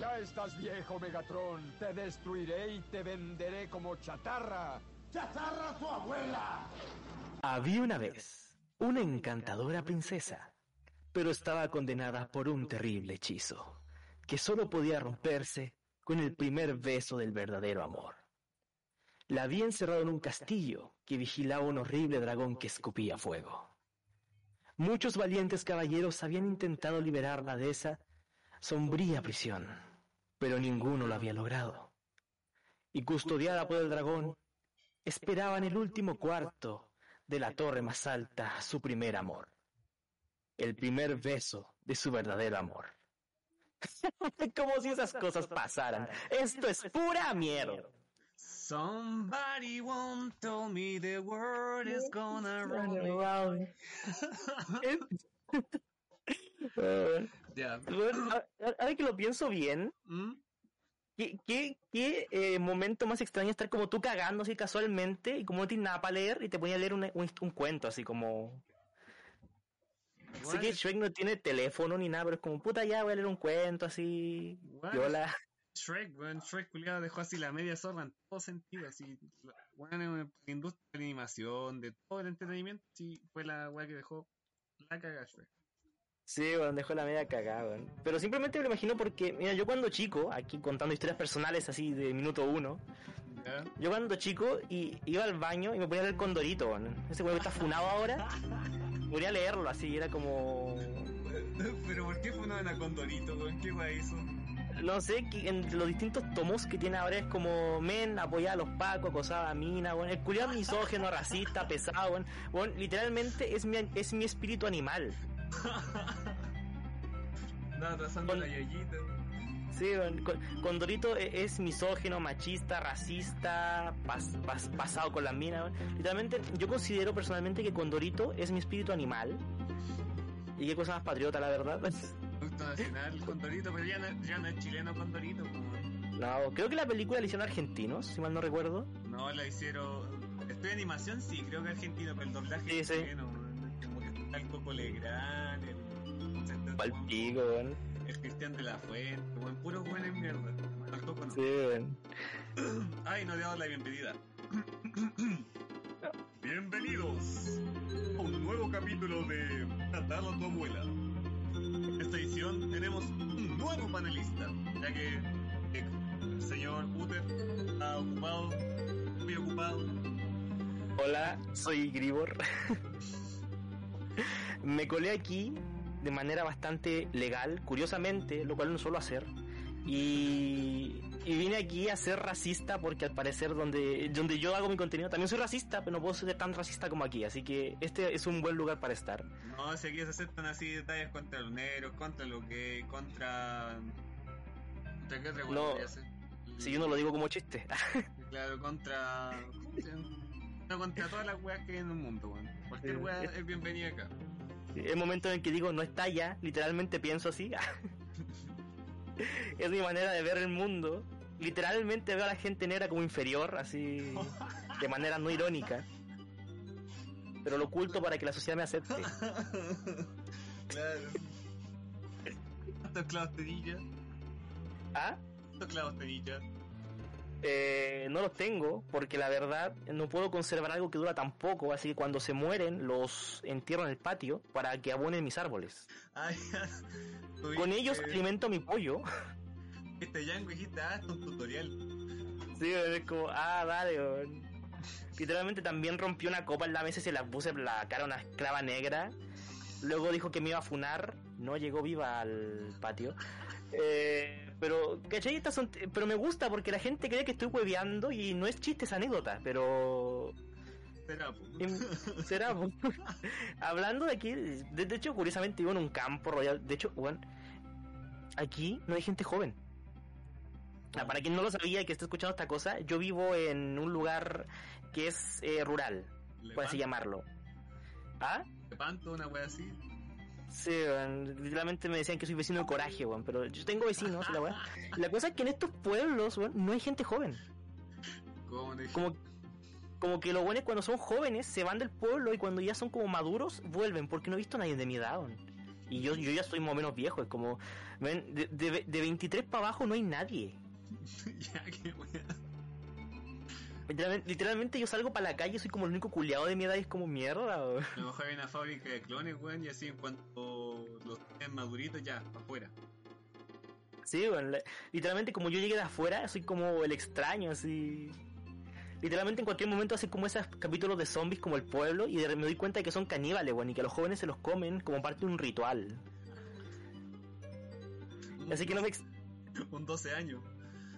Ya estás viejo, Megatron. Te destruiré y te venderé como chatarra. ¡Chatarra tu abuela! Había una vez una encantadora princesa, pero estaba condenada por un terrible hechizo, que solo podía romperse con el primer beso del verdadero amor. La había encerrado en un castillo que vigilaba un horrible dragón que escupía fuego. Muchos valientes caballeros habían intentado liberarla de esa sombría prisión, pero ninguno lo había logrado. Y custodiada por el dragón, esperaba en el último cuarto de la torre más alta su primer amor. El primer beso de su verdadero amor. Como si esas cosas pasaran. Esto es pura mierda. Somebody won't tell me the world is gonna roll me. Bueno, a- ahora que lo pienso bien, ¿Mm? ¿qué, qué, qué, eh, momento más extraño estar como tú cagando así casualmente y como no tienes nada para leer y te ponía a leer un, un, un cuento así como... Sé Igual que Shrek no tiene teléfono ni nada, pero es como puta ya voy a leer un cuento así... Viola. Shrek, weón, Shrek culiado dejó así la media zorra en todo sentido, así, la- industria de la animación, de todo el entretenimiento, sí, fue la weá que dejó la caga Shrek. Sí, bueno, dejó la media cagada, weón. Pero simplemente me lo imagino porque, mira, yo cuando chico, aquí contando historias personales así de minuto uno, yo cuando chico y, iba al baño y me ponía a leer Condorito, weón. Ese weón que está funado ahora, ponía a leerlo así, era como... Pero ¿por qué una de Condorito, weón? ¿Qué weá hizo? No sé, en los distintos tomos que tiene ahora es como men, apoyar a los pacos, acosaba a mina, weón. El culiado misógeno, racista, pesado, weón. Weón, literalmente es mi, es mi espíritu animal. Nada, trazando Con- la yayita. Sí, Condorito e- es misógeno, machista, racista, pas- pas- pasado con las minas. Literalmente, yo considero personalmente que Condorito es mi espíritu animal. Y qué cosa más patriota, la verdad. Producto nacional, Condorito, pero ya no, ya no es chileno Condorito. No, creo que la película la hicieron argentinos, si mal no recuerdo. No, la hicieron. Estoy en animación, sí, creo que argentino, pero el doblaje Sí, es sí. chileno, está el Coco Legrand, el. Pal pico, weón. El Cristian de la Fuente, weón, puro buen en mierda. Al Coco no. Sí, weón. Ay, no le damos la bienvenida. Bienvenidos a un nuevo capítulo de Tratar a tu abuela. En esta edición tenemos un nuevo panelista, ya que el señor Uter está ocupado, muy ocupado. Hola, soy Gribor. Me colé aquí de manera bastante legal, curiosamente, lo cual no suelo hacer. Y, y vine aquí a ser racista porque al parecer donde, donde yo hago mi contenido también soy racista, pero no puedo ser tan racista como aquí. Así que este es un buen lugar para estar. No, si aquí se aceptan así detalles contra los negros, contra lo que, contra... ¿Contra qué otra No? Si yo no lo digo como chiste. Claro, contra. No, contra todas las weas que hay en el mundo, weón. Cualquier wea es bienvenida acá. El momento en el que digo no está ya, literalmente pienso así. es mi manera de ver el mundo. Literalmente veo a la gente negra como inferior, así de manera no irónica. Pero lo oculto para que la sociedad me acepte. claro. ¿Cuántos clavos tenillas? ¿Ah? ¿Cuántos clavos tenillas? Eh, no los tengo porque la verdad no puedo conservar algo que dura tan poco, así que cuando se mueren los entierro en el patio para que abonen mis árboles. Ay, Con ellos alimento mi pollo. Este Django dijiste, ah, esto es un tutorial. Sí, es como, ah, weón. Literalmente también rompió una copa en la mesa y se la puse en la cara a una esclava negra. Luego dijo que me iba a funar. No llegó viva al patio. Eh, pero, ¿cachai? Estas son, pero me gusta porque la gente cree que estoy hueveando y no es chiste, es anécdota. Pero Será, po. Em, será po. hablando de aquí de, de hecho curiosamente vivo en un campo rodeado de hecho bueno, aquí no hay gente joven. Ah, para quien no lo sabía y que esté escuchando esta cosa, yo vivo en un lugar que es eh, rural, por así llamarlo. ¿Ah? Lepanto, una wea así. Sí, weón, literalmente me decían que soy vecino de coraje, weón, pero yo tengo vecinos, la cosa es que en estos pueblos, weón, no hay gente joven. ¿Cómo? Como, como que lo bueno es cuando son jóvenes, se van del pueblo y cuando ya son como maduros, vuelven, porque no he visto a nadie de mi edad, weón. Y yo, yo ya soy más o menos viejo, es como, ven, de, de, de 23 para abajo no hay nadie. ya, qué wea. Literalmente, literalmente yo salgo para la calle, soy como el único culiado de mi edad y es como mierda, weón. A lo mejor hay una fábrica de clones, weón, y así en cuanto los tienen maduritos, ya, para afuera. Sí, bueno, la- literalmente como yo llegué de afuera, soy como el extraño, así. Literalmente en cualquier momento hacen como esos capítulos de zombies como el pueblo y de- me doy cuenta de que son caníbales, bueno, y que a los jóvenes se los comen como parte de un ritual. Así que no me... Un 12 años.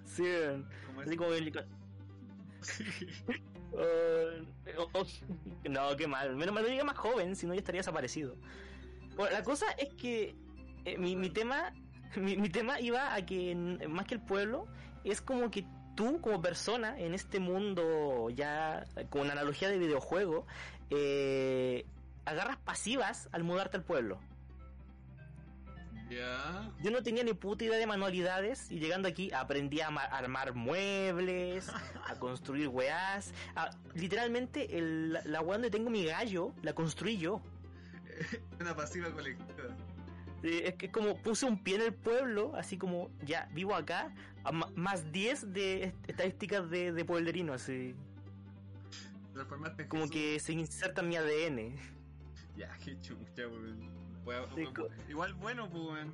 Sí, weón. Como así como el- No, qué mal. Menos mal no llegué más joven, si no ya estaría desaparecido. Bueno, la cosa es que eh, mi, mi tema mi, mi tema iba a que más que el pueblo es como que tú como persona en este mundo ya con analogía de videojuego eh, agarras pasivas al mudarte al pueblo. Yo no tenía ni puta idea de manualidades y llegando aquí aprendí a ma- armar muebles, a construir weás. a- literalmente el, la- weá donde tengo mi gallo la construí yo. Una pasiva colectiva. Eh, Es que como puse un pie en el pueblo, así como ya vivo acá, a más 10 de est- estadísticas de, de pueblerino, así Transformaste como que se inserta en mi ADN. Ya, qué chucha, weón. Sí, Igual bueno, pues, weón.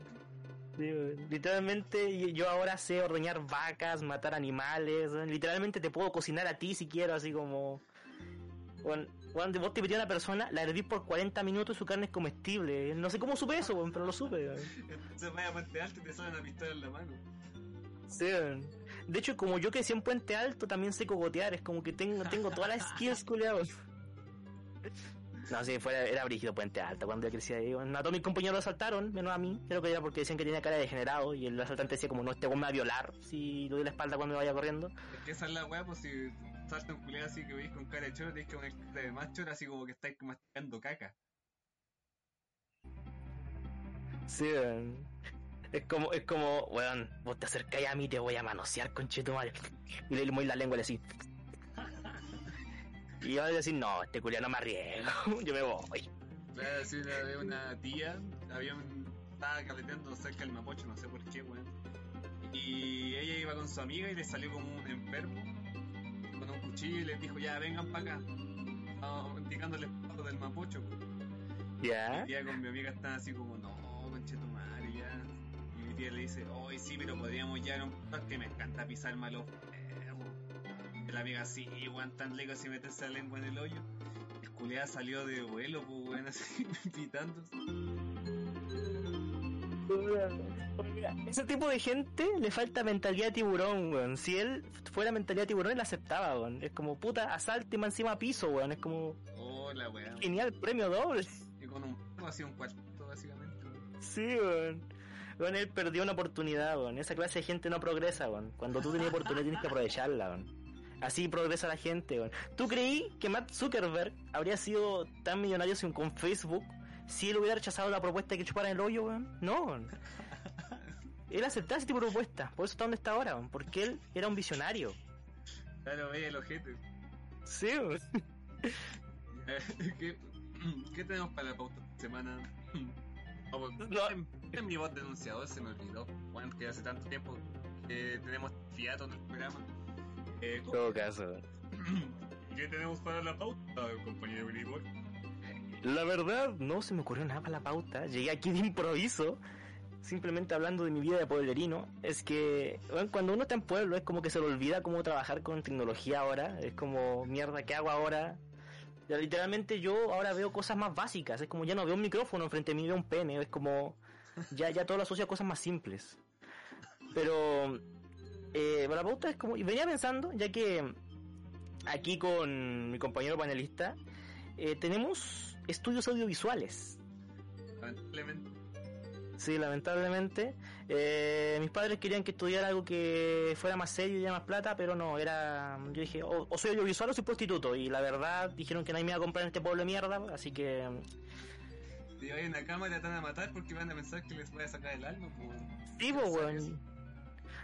Literalmente yo ahora sé ordeñar vacas, matar animales, literalmente te puedo cocinar a ti si quiero, así como... Weón, vos te pedí a una persona, la herví por 40 minutos y su carne es comestible. No sé cómo supe eso, pero lo supe. Entonces vaya a Puente Alto y te sale una pistola en la mano. Sí. De hecho, como yo crecí en Puente Alto, también sé cogotear, es como que tengo, tengo todas las skills, culiados. No, sí, fuera, era brígido Puente Alto cuando yo crecí ahí. weón. A todos mis compañeros lo asaltaron, menos a mí. Creo que era porque decían que tenía cara de degenerado y el asaltante decía como, no, este weón me va a violar si le doy la espalda cuando me vaya corriendo. Es que esa es la weá, pues si salta un culiado así que veis con cara de choro, tenés que poner cara de más choro, así como que estáis masticando caca. Sí, weón. Es como, es como, weón, vos te acercáis a mí te voy a manosear, conchetumadre. Y le muevo la lengua y le así. Y yo le decir, no, este culiao no me arriesgo, yo me voy. Claro, una vez una tía, había un, estaba carreteando cerca del Mapocho, no sé por qué, weón. Y ella iba con su amiga y le salió como un enfermo con un cuchillo y les dijo, ya vengan para acá. Estaba indicándole el paso del Mapocho. weón. ¿Ya? Mi tía con mi amiga están así como, no, conche tu madre, ya. Y mi tía le dice, hoy sí, pero podríamos llegar a un que me encanta pisar malos Y la amiga, sí, weón, tan lejos y meterse la lengua en el hoyo. El culeada salió de vuelo, pues, weón, así, pitándose. Ese tipo de gente le falta mentalidad de tiburón, weón. Si él fuera mentalidad de tiburón, él aceptaba, weón. Es como, puta, asalte más encima piso, weón. Es como, Hola, weón. genial, premio doble. Y con un así un cuarto, básicamente. weón. Sí, weón. Weón, él perdió una oportunidad, weón. Esa clase de gente no progresa, weón. Cuando tú tienes oportunidad tienes que aprovecharla, weón. Así progresa la gente, weón. ¿Tú creí que Matt Zuckerberg habría sido tan millonario sin- con Facebook si él hubiera rechazado la propuesta de que chupara el hoyo, weón? No, weón. Él aceptaba ese tipo de propuesta. Por eso está donde está ahora, weón. Porque él era un visionario. Claro, veía el ojete. Sí, weón. ¿Qué, ¿Qué tenemos para la pauta semana? Oh, pues, No. en- en mi voz denunciador se me olvidó. Bueno, que hace tanto tiempo que tenemos fiato en el programa. Eh, En todo caso. ¿Qué tenemos para la pauta, compañero Billy Boy? La verdad, no se me ocurrió nada para la pauta. Llegué aquí de improviso, simplemente hablando de mi vida de pueblerino. Es que, bueno, cuando uno está en pueblo, es como que se le olvida cómo trabajar con tecnología ahora. Es como, mierda, ¿qué hago ahora? Ya, literalmente yo ahora veo cosas más básicas. Es como, ya no veo un micrófono enfrente de mí, veo un pene. Es como, ya, ya todo lo asocio a cosas más simples. Pero, eh, la pauta es como, y venía pensando, ya que aquí con mi compañero panelista, eh, tenemos estudios audiovisuales. Lamentablemente. Sí, lamentablemente. Eh, mis padres querían que estudiara algo que fuera más serio y más plata, pero no, era. Yo dije, o, o soy audiovisual o soy prostituto. Y la verdad, dijeron que nadie me iba a comprar en este pueblo de mierda, así que. Te llevan en la cámara y te van a matar porque van a pensar que les voy a sacar el alma, pues. Sí, pues, weón.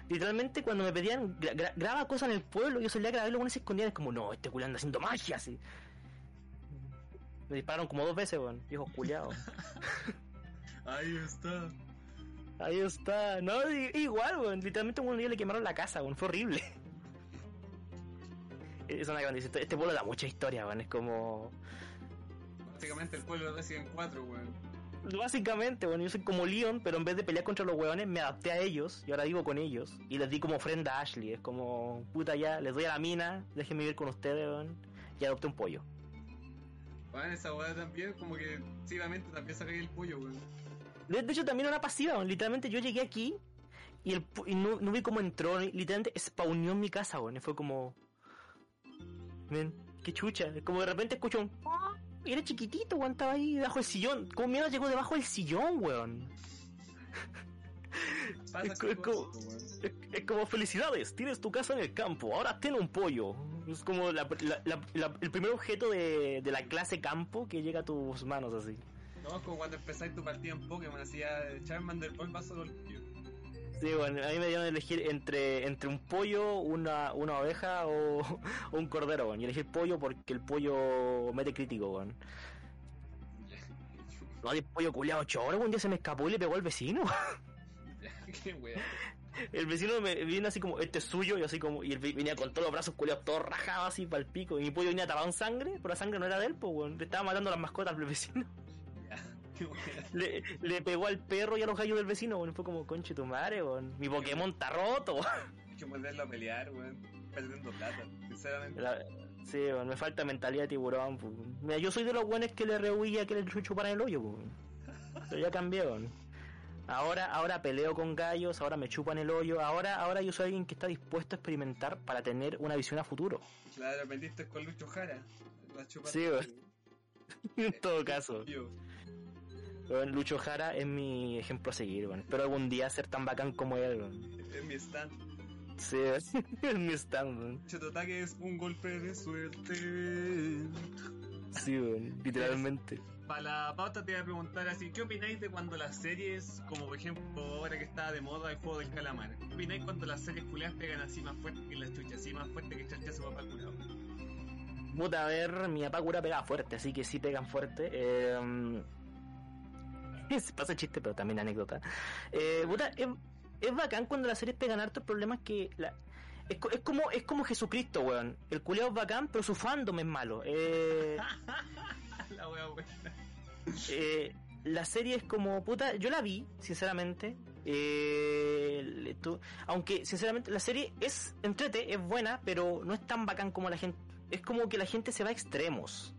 Literalmente cuando me pedían gra- gra- graba cosas en el pueblo, yo solía grabarlo con se escondían, es como, no, este culiao anda haciendo magia, así. Me dispararon como dos veces, weón, viejo culiao. Ahí está. Ahí está, no, igual, weón, literalmente un día le quemaron la casa, weón, fue horrible. Es una gran historia. Este pueblo da mucha historia, weón, es como... Básicamente el pueblo de Resident 4, weón. Básicamente, bueno, yo soy como Leon, pero en vez de pelear contra los hueones, me adapté a ellos y ahora vivo con ellos. Y les di como ofrenda a Ashley. Es como, puta ya, les doy a la mina, déjenme vivir con ustedes, weón. Y adopté un pollo. Bueno, esa weá también, como que activamente también saca el pollo, weón. De, de hecho, también una pasiva, weón. Literalmente yo llegué aquí y, el, y no, no vi cómo entró. Literalmente spawneó en mi casa, weón. Y fue como... Men, qué chucha. Como de repente escucho un... Era chiquitito, weón, estaba ahí debajo del sillón. ¿Cómo mierda llegó debajo del sillón, weón? Es es como- weón. Es, es como felicidades, tienes tu casa en el campo, ahora ten un pollo. Es como la- la- la- la- el primer objeto de, de la clase campo que llega a tus manos así. No, es como cuando empezáis tu partida en Pokémon, hacía Charmander el pollo. Sí, bueno, a mí me dieron a elegir entre, entre un pollo, una, una oveja o, o un cordero, bueno. Y elegí el pollo porque el pollo mete crítico, weón. No, el pollo culiado choro, un día se me escapó y le pegó al vecino. Qué. El vecino me vino así como, este es suyo, y así como, y él venía con todos los brazos culiados todos rajados así para el pico. Y mi pollo venía tapado en sangre, pero la sangre no era de él, pues, weón. Le estaba matando a las mascotas del vecino. Weón. Le, le pegó al perro y a los gallos del vecino, weón. Fue como, conche tu madre, weón. Mi Pokémon está roto, weón. Hay que mandarlo a pelear, weón. Perdiendo plata, sinceramente. La- sí, weón, me falta mentalidad de tiburón, pues. Mira, yo soy de los buenos que le rehuía que le chuparan el hoyo, pues. Pero ya cambié, weón. Ahora, ahora peleo con gallos, ahora me chupan el hoyo, ahora, ahora yo soy alguien que está dispuesto a experimentar para tener una visión a futuro. Claro, aprendiste con Lucho Jara. La Sí, weón. en todo caso. Yo. Weón, Lucho Jara es mi ejemplo a seguir, weón. Espero algún día ser tan bacán como él, weón. Es mi stand. Sí, es mi stand, weón. Chototaque es un golpe de suerte. Sí, weón, literalmente. Para la pauta te voy a preguntar así, ¿qué opináis de cuando las series, como por ejemplo ahora que está de moda el juego del calamar, ¿qué opináis cuando las series culiadas pegan así más fuerte que la chucha, así más fuerte que chacha su papá curado? Puta, a ver, mi papá cura pega fuerte, así que sí pegan fuerte. Eh, se pasa chiste, pero también anécdota. Eh, puta, es, es bacán cuando las series pegan harto. El problema es que la, es, es como es como Jesucristo, weón. El culiao es bacán, pero su fandom es malo. Eh, la wea buena. eh, la serie es como, puta, yo la vi, sinceramente. Eh, tú- aunque, sinceramente, la serie es entrete, es buena, pero no es tan bacán como la gente. Es como que la gente se va a extremos.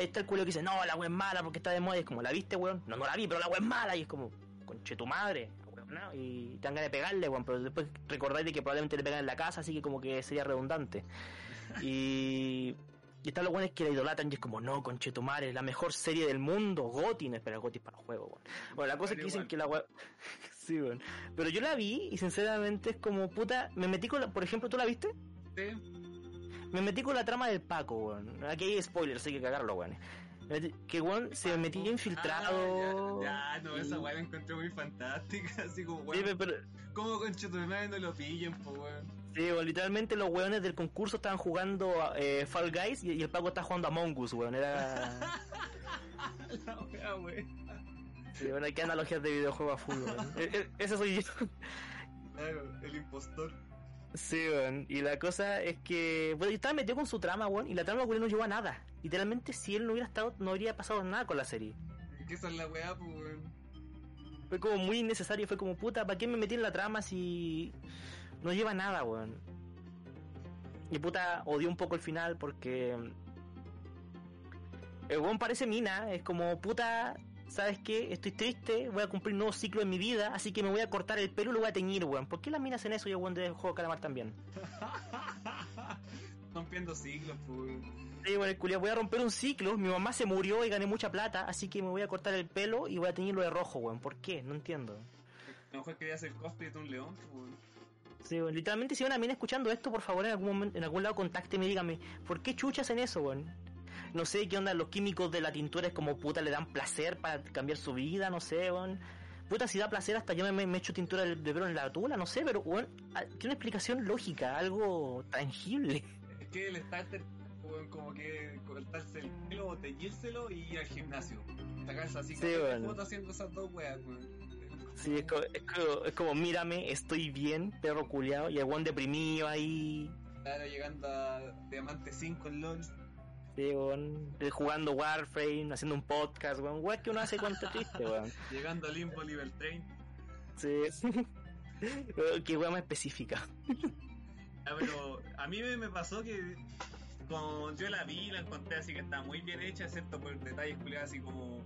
Ahí está el culo que dice, no, la wea es mala porque está de moda. Y es como, ¿la viste, weón? No, no la vi, pero la wea es mala. Y es como, conche tu madre. weón, ¿no? Y te dan ganas de pegarle, weón. Pero después recordáis de que probablemente le pegan en la casa, así que como que sería redundante. Y. Y están los buenos que la idolatran y es como, no, conchetumare, es la mejor serie del mundo, Goti, no espera, Goti es para el juego, weón. Bueno, la cosa es que dicen igual. que la weá... sí, weón. Pero yo la vi y sinceramente es como, puta, me metí con la... Por ejemplo, ¿tú la viste? Sí. Me metí con la trama del Paco, weón. Aquí hay spoilers, hay que cagarlo, weón. Que, weón, se metía infiltrado... Ah, ya, ya, no, esa weá la encontré muy fantástica, así como Sí, weón. pero... ¿Cómo no lo pillen, po weón? Sí, weón, literalmente los weones del concurso estaban jugando eh, Fall Guys y, y el Paco estaba jugando Among Us, weón. Era... La wea weón. Sí, bueno, hay que analogías de videojuego a weón. E- e- Ese soy yo. Claro, el impostor. Sí, weón. Y la cosa es que. Bueno, yo estaba metido con su trama, weón. Y la trama, weón, no llevó a nada. Literalmente, si él no hubiera estado, no habría pasado nada con la serie. ¿Qué esa es la weá, po weón? Fue como muy innecesario. Fue como, puta, ¿para qué me metí en la trama si no lleva a nada, weón? Y puta, odió un poco el final porque. El weón parece mina. Es como, puta. ¿Sabes qué? Estoy triste, voy a cumplir un nuevo ciclo en mi vida, así que me voy a cortar el pelo y lo voy a teñir, weón. ¿Por qué las minas hacen eso y el weón del juego de calamar también? Rompiendo siglos, po weón. Sí, bueno, el culiao, voy a romper un ciclo. Mi mamá se murió y gané mucha plata, así que me voy a cortar el pelo y voy a teñirlo de rojo, weón. ¿Por qué? No entiendo. A lo mejor quería hacer cosplay de un león, pues, weón. Sí, weón. Literalmente, si una mina escuchando esto, por favor, en algún momento, en algún lado, contácteme y dígame, ¿por qué chuchas hacen eso, weón? No sé qué onda, los químicos de la tintura es como puta, le dan placer para cambiar su vida, no sé, weón. Puta, si da placer, hasta yo me, me echo tintura de, de pelo en la tula, no sé, pero, weón, ah, tiene una explicación lógica, algo tangible. Es que el starter, weón, como que cortarse el pelo o teñírselo y ir al gimnasio. Sacarse así Sí, como haciendo esas dos weas, weón. Sí, es, co- es co- es como, mírame, estoy bien, perro culiado, y el deprimido ahí, Claro, llegando a Diamante 5 en LOL. Weón, jugando Warframe, haciendo un podcast, weón, weón, que uno hace cuánto triste, weón. Llegando a Limbo Level Train. Sí. Qué weón más específica. Ah, pero a mí me, pasó que cuando yo la vi, la encontré así que está muy bien hecha, excepto por detalles culiados así como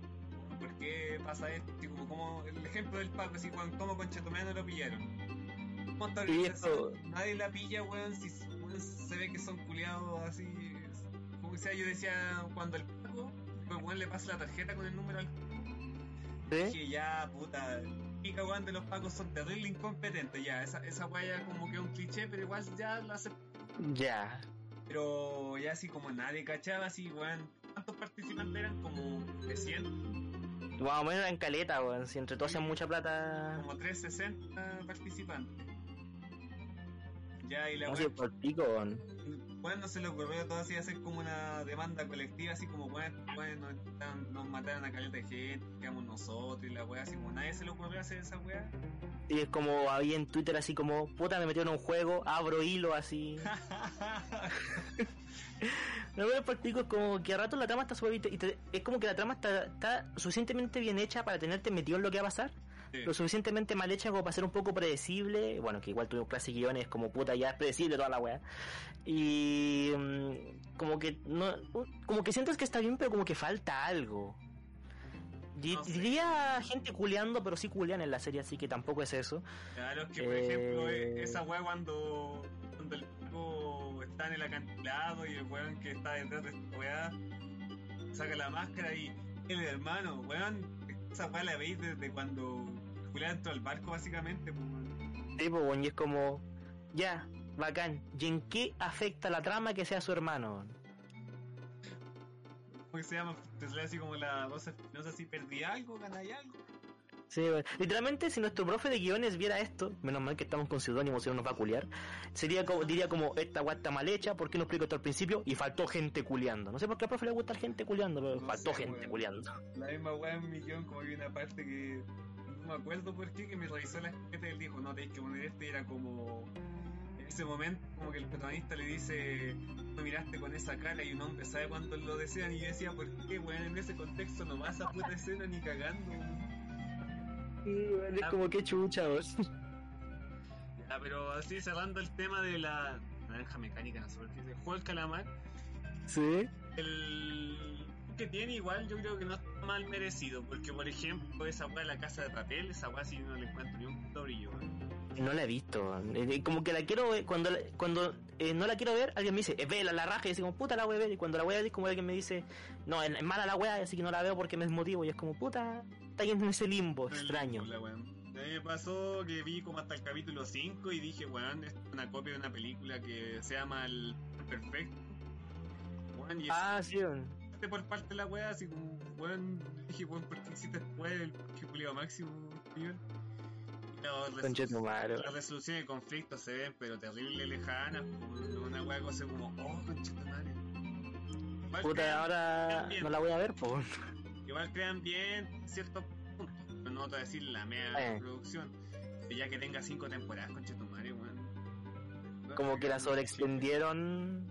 ¿por qué pasa esto? Como, como el ejemplo del Paco, así como cómo con Chetumea no lo pillaron. Nadie la pilla, weón, si weón, se ve que son culiados así. Como sea, yo decía cuando el Paco, pues weón le pasa la tarjeta con el número al ¿Sí? Dije, ya, puta, y weón de los pacos son terrible incompetentes, ya, esa, esa weá ya como que es un cliché, pero igual ya la hace. Ya. Pero ya así como nadie cachaba, así, weón, ¿cuántos participantes eran? Como de 100, Más o menos en caleta, weón. Si entre todos hacen mucha plata. como 360 participantes. Ya, y la No weá, por pico, weón. Weón, no se le ocurrió todo así hacer como una demanda colectiva, así como, weón, weón, nos, nos mataron a caleta de gente, quedamos nosotros, y la weá, así como nadie se le ocurrió hacer esa weá. Y es como había en Twitter así como, puta, me metieron en un juego, abro hilo así. No, el pico es como que a rato la trama está bien- y te- es como que la trama está, está suficientemente bien hecha para tenerte metido en lo que va a pasar. Sí. Lo suficientemente mal hecha como para ser un poco predecible. Bueno, que igual tuvimos clase de guiones como puta, ya es predecible toda la wea. Y mm, como que no, como que sientes que está bien, pero como que falta algo. No sé. Diría gente culeando, pero sí culean en la serie, así que tampoco es eso. Claro, es que por Eh, ejemplo, esa weá cuando, cuando el tipo está en el acantilado y el weón que está detrás de esta weá saca la máscara y el hermano, weón, esa weá la veis desde cuando Julián entró al barco básicamente, pues. Sí, pues, weón, y es como, ya, bacán. ¿Y en qué afecta la trama que sea su hermano? ¿Cómo que se llama? Te sale así como la voz espinosa, así perdí algo, gané algo. Sí, literalmente si nuestro profe de guiones viera esto, menos mal que estamos con seudónimo, si no nos va a culiar, sería como, diría como, esta weá está mal hecha, ¿por qué no explico esto al principio? Y faltó gente culiando. No sé por qué al profe le gusta gente culiando, pero No faltó sé, gente weón. culiando. La misma weá en mi guion, como hay una parte que no me acuerdo por qué, que me revisó la gente y él dijo, no, tenéis que poner este, y era como... En ese momento, como que el protagonista le dice, me miraste con esa cara y un hombre sabe cuánto lo desean, y yo decía, ¿por qué, weón? En ese contexto no vas a puta escena ni cagando. Es como que chucha, vos. Ya, pero así cerrando el tema de la naranja mecánica, no del juego del calamar, Sí. el que tiene igual yo creo que no está mal merecido, porque por ejemplo esa weá de la casa de papel, esa weá sí no le encuentro ni un puto brillo. No la he visto. eh, Como que la quiero ver, cuando, cuando eh, no la quiero ver, alguien me dice, eh, vela, la raja, y así como, puta la voy a ver. Y cuando la voy a ver, como alguien me dice, no, es es mala la wea, así que no la veo porque me desmotivo. Y es como, puta, está en ese limbo extraño. La weá. A mí me pasó que vi como hasta el capítulo 5 y dije, weón, es una copia de una película que se llama El Perfecto. Weón, y es Ah, sí, weón. Parte por parte de la weá, así como, weón, dije, weón, ¿por qué hiciste después el Julio máximo, nivel? La resolu- Conche tu madre. La resolución de conflictos se ven, pero terrible lejanas, como una weá cosa como, oh, concha tu madre. Igual Puta, ahora no la voy a ver, pues. Igual crean bien ciertos puntos, pero no te voy a decir la mega Eh. producción. Ya que tenga cinco temporadas, concha tu madre, weón. Como que la sobreextendieron.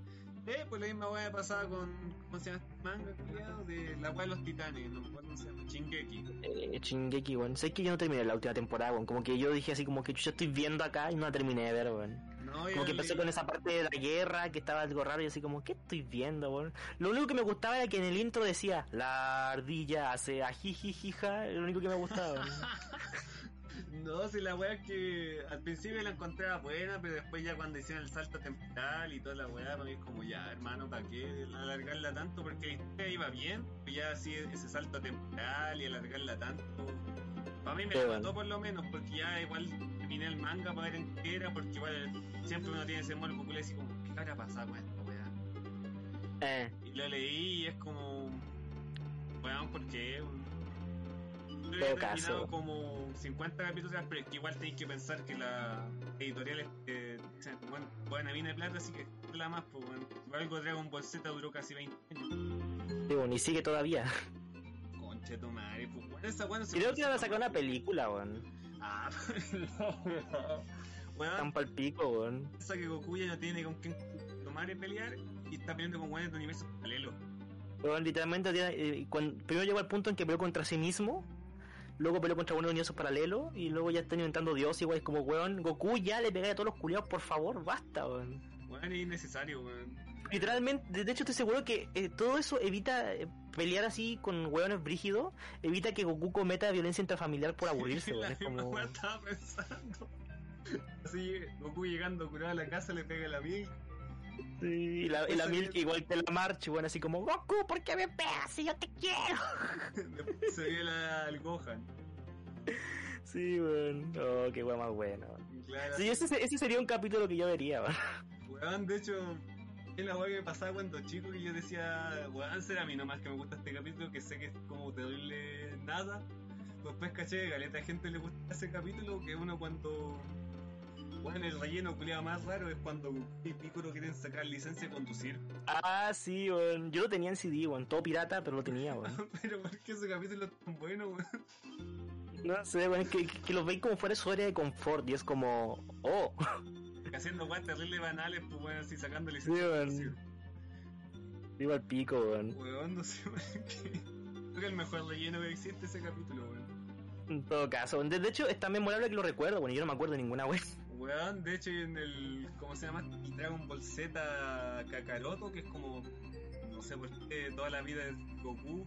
Eh, pues la misma weá pasaba con. ¿Cómo se llama este manga, culiado? De la weá de los titanes, no me acuerdo cómo se llama. Chingeki. Eh, Shingeki, weón. Sé que yo no terminé la última temporada, weón. Como que yo dije así, como que yo estoy viendo acá y no la terminé de ver, weón. No, Como que empecé leí- con esa parte de la guerra, que estaba algo raro, y así como, ¿qué estoy viendo, weón? Lo único que me gustaba era que en el intro decía, la ardilla hace ajijijija, lo único que me gustaba, weón. No, si la weá que al principio la encontraba buena, pero después ya cuando hicieron el salto temporal y toda la weá, para mí es como ya, hermano, ¿para qué alargarla tanto? Porque la historia iba bien, pero ya así ese salto temporal y alargarla tanto, Para mí me Qué mató bueno. por lo menos, porque ya igual terminé el manga para ver en qué era, porque igual siempre uno tiene ese mono popular y así como, ¿qué habrá pasado con esta weá? Eh, Y lo leí y es como, weón, porque yo Todo he caso. terminado como 50 capítulos, pero es que igual tenéis que pensar que la editorial eh, bueno, buena mina de plata, así que la más, pues, weón. Por algo Dragon Ball Z duró casi 20 años. sí, bueno, y sigue todavía. Conche tu madre, pues, weón, esa weón no se Creo que van a hacer sacar una película, weón. Ah, weón. Están pa'l pico, weón. Piensa que Goku ya no tiene con quién tomar y pelear y está peleando con weones de universos paralelos. Weón, literalmente, eh, cuando, primero llegó al punto en que peleó contra sí mismo, luego peleó contra uno de universos paralelos, y luego ya está inventando Dios, igual es como, weón, Goku ya le pegáis a todos los culiados, por favor, basta, weón. Weón, es innecesario, weón. Literalmente, de hecho estoy seguro que eh, todo eso evita eh, pelear así con hueones brígidos, evita que Goku cometa violencia intrafamiliar por aburrirse, weón. Es como... estaba pensando. Así, Goku llegando curado a la casa le pega la mil. Sí, y la, y la Milk igual que la March, weón, así como, Goku, ¿por qué me pegas si yo te quiero? Se vio la, al Gohan. Sí, weón. Oh, qué weón más bueno. weón. Claro. Sí, ese, ese sería un capítulo que yo vería, weón. Weón, de hecho, es la weá que me pasaba cuando chico que yo decía, weón, será a mí nomás que me gusta este capítulo, que sé que es como terrible nada. Después caché que a gente le gusta ese capítulo, que uno cuando... Weón, el relleno culiado más raro es cuando y Piccolo quieren sacar licencia de conducir. Ah, sí, weón. Yo lo tenía en CD, weón. Todo pirata, pero lo tenía, weón. Pero ¿por qué ese capítulo es tan bueno, weón? No sé, weón, es que, que, los veis como fuera de su área de confort y es como, oh. Haciendo weas terribles banales, pues weón, así sacando Sí, licencia de weón. conducir. Viva el pico, weón. Weón, no sé. Creo que el mejor relleno que existe ese capítulo, weón. En todo caso, de, de hecho es tan memorable que lo recuerdo, bueno, yo no me acuerdo de ninguna vez. Weón, de hecho en el. ¿Cómo se llama? El Dragon Ball Z Kakaroto, que es como. No sé por qué toda la vida es Goku.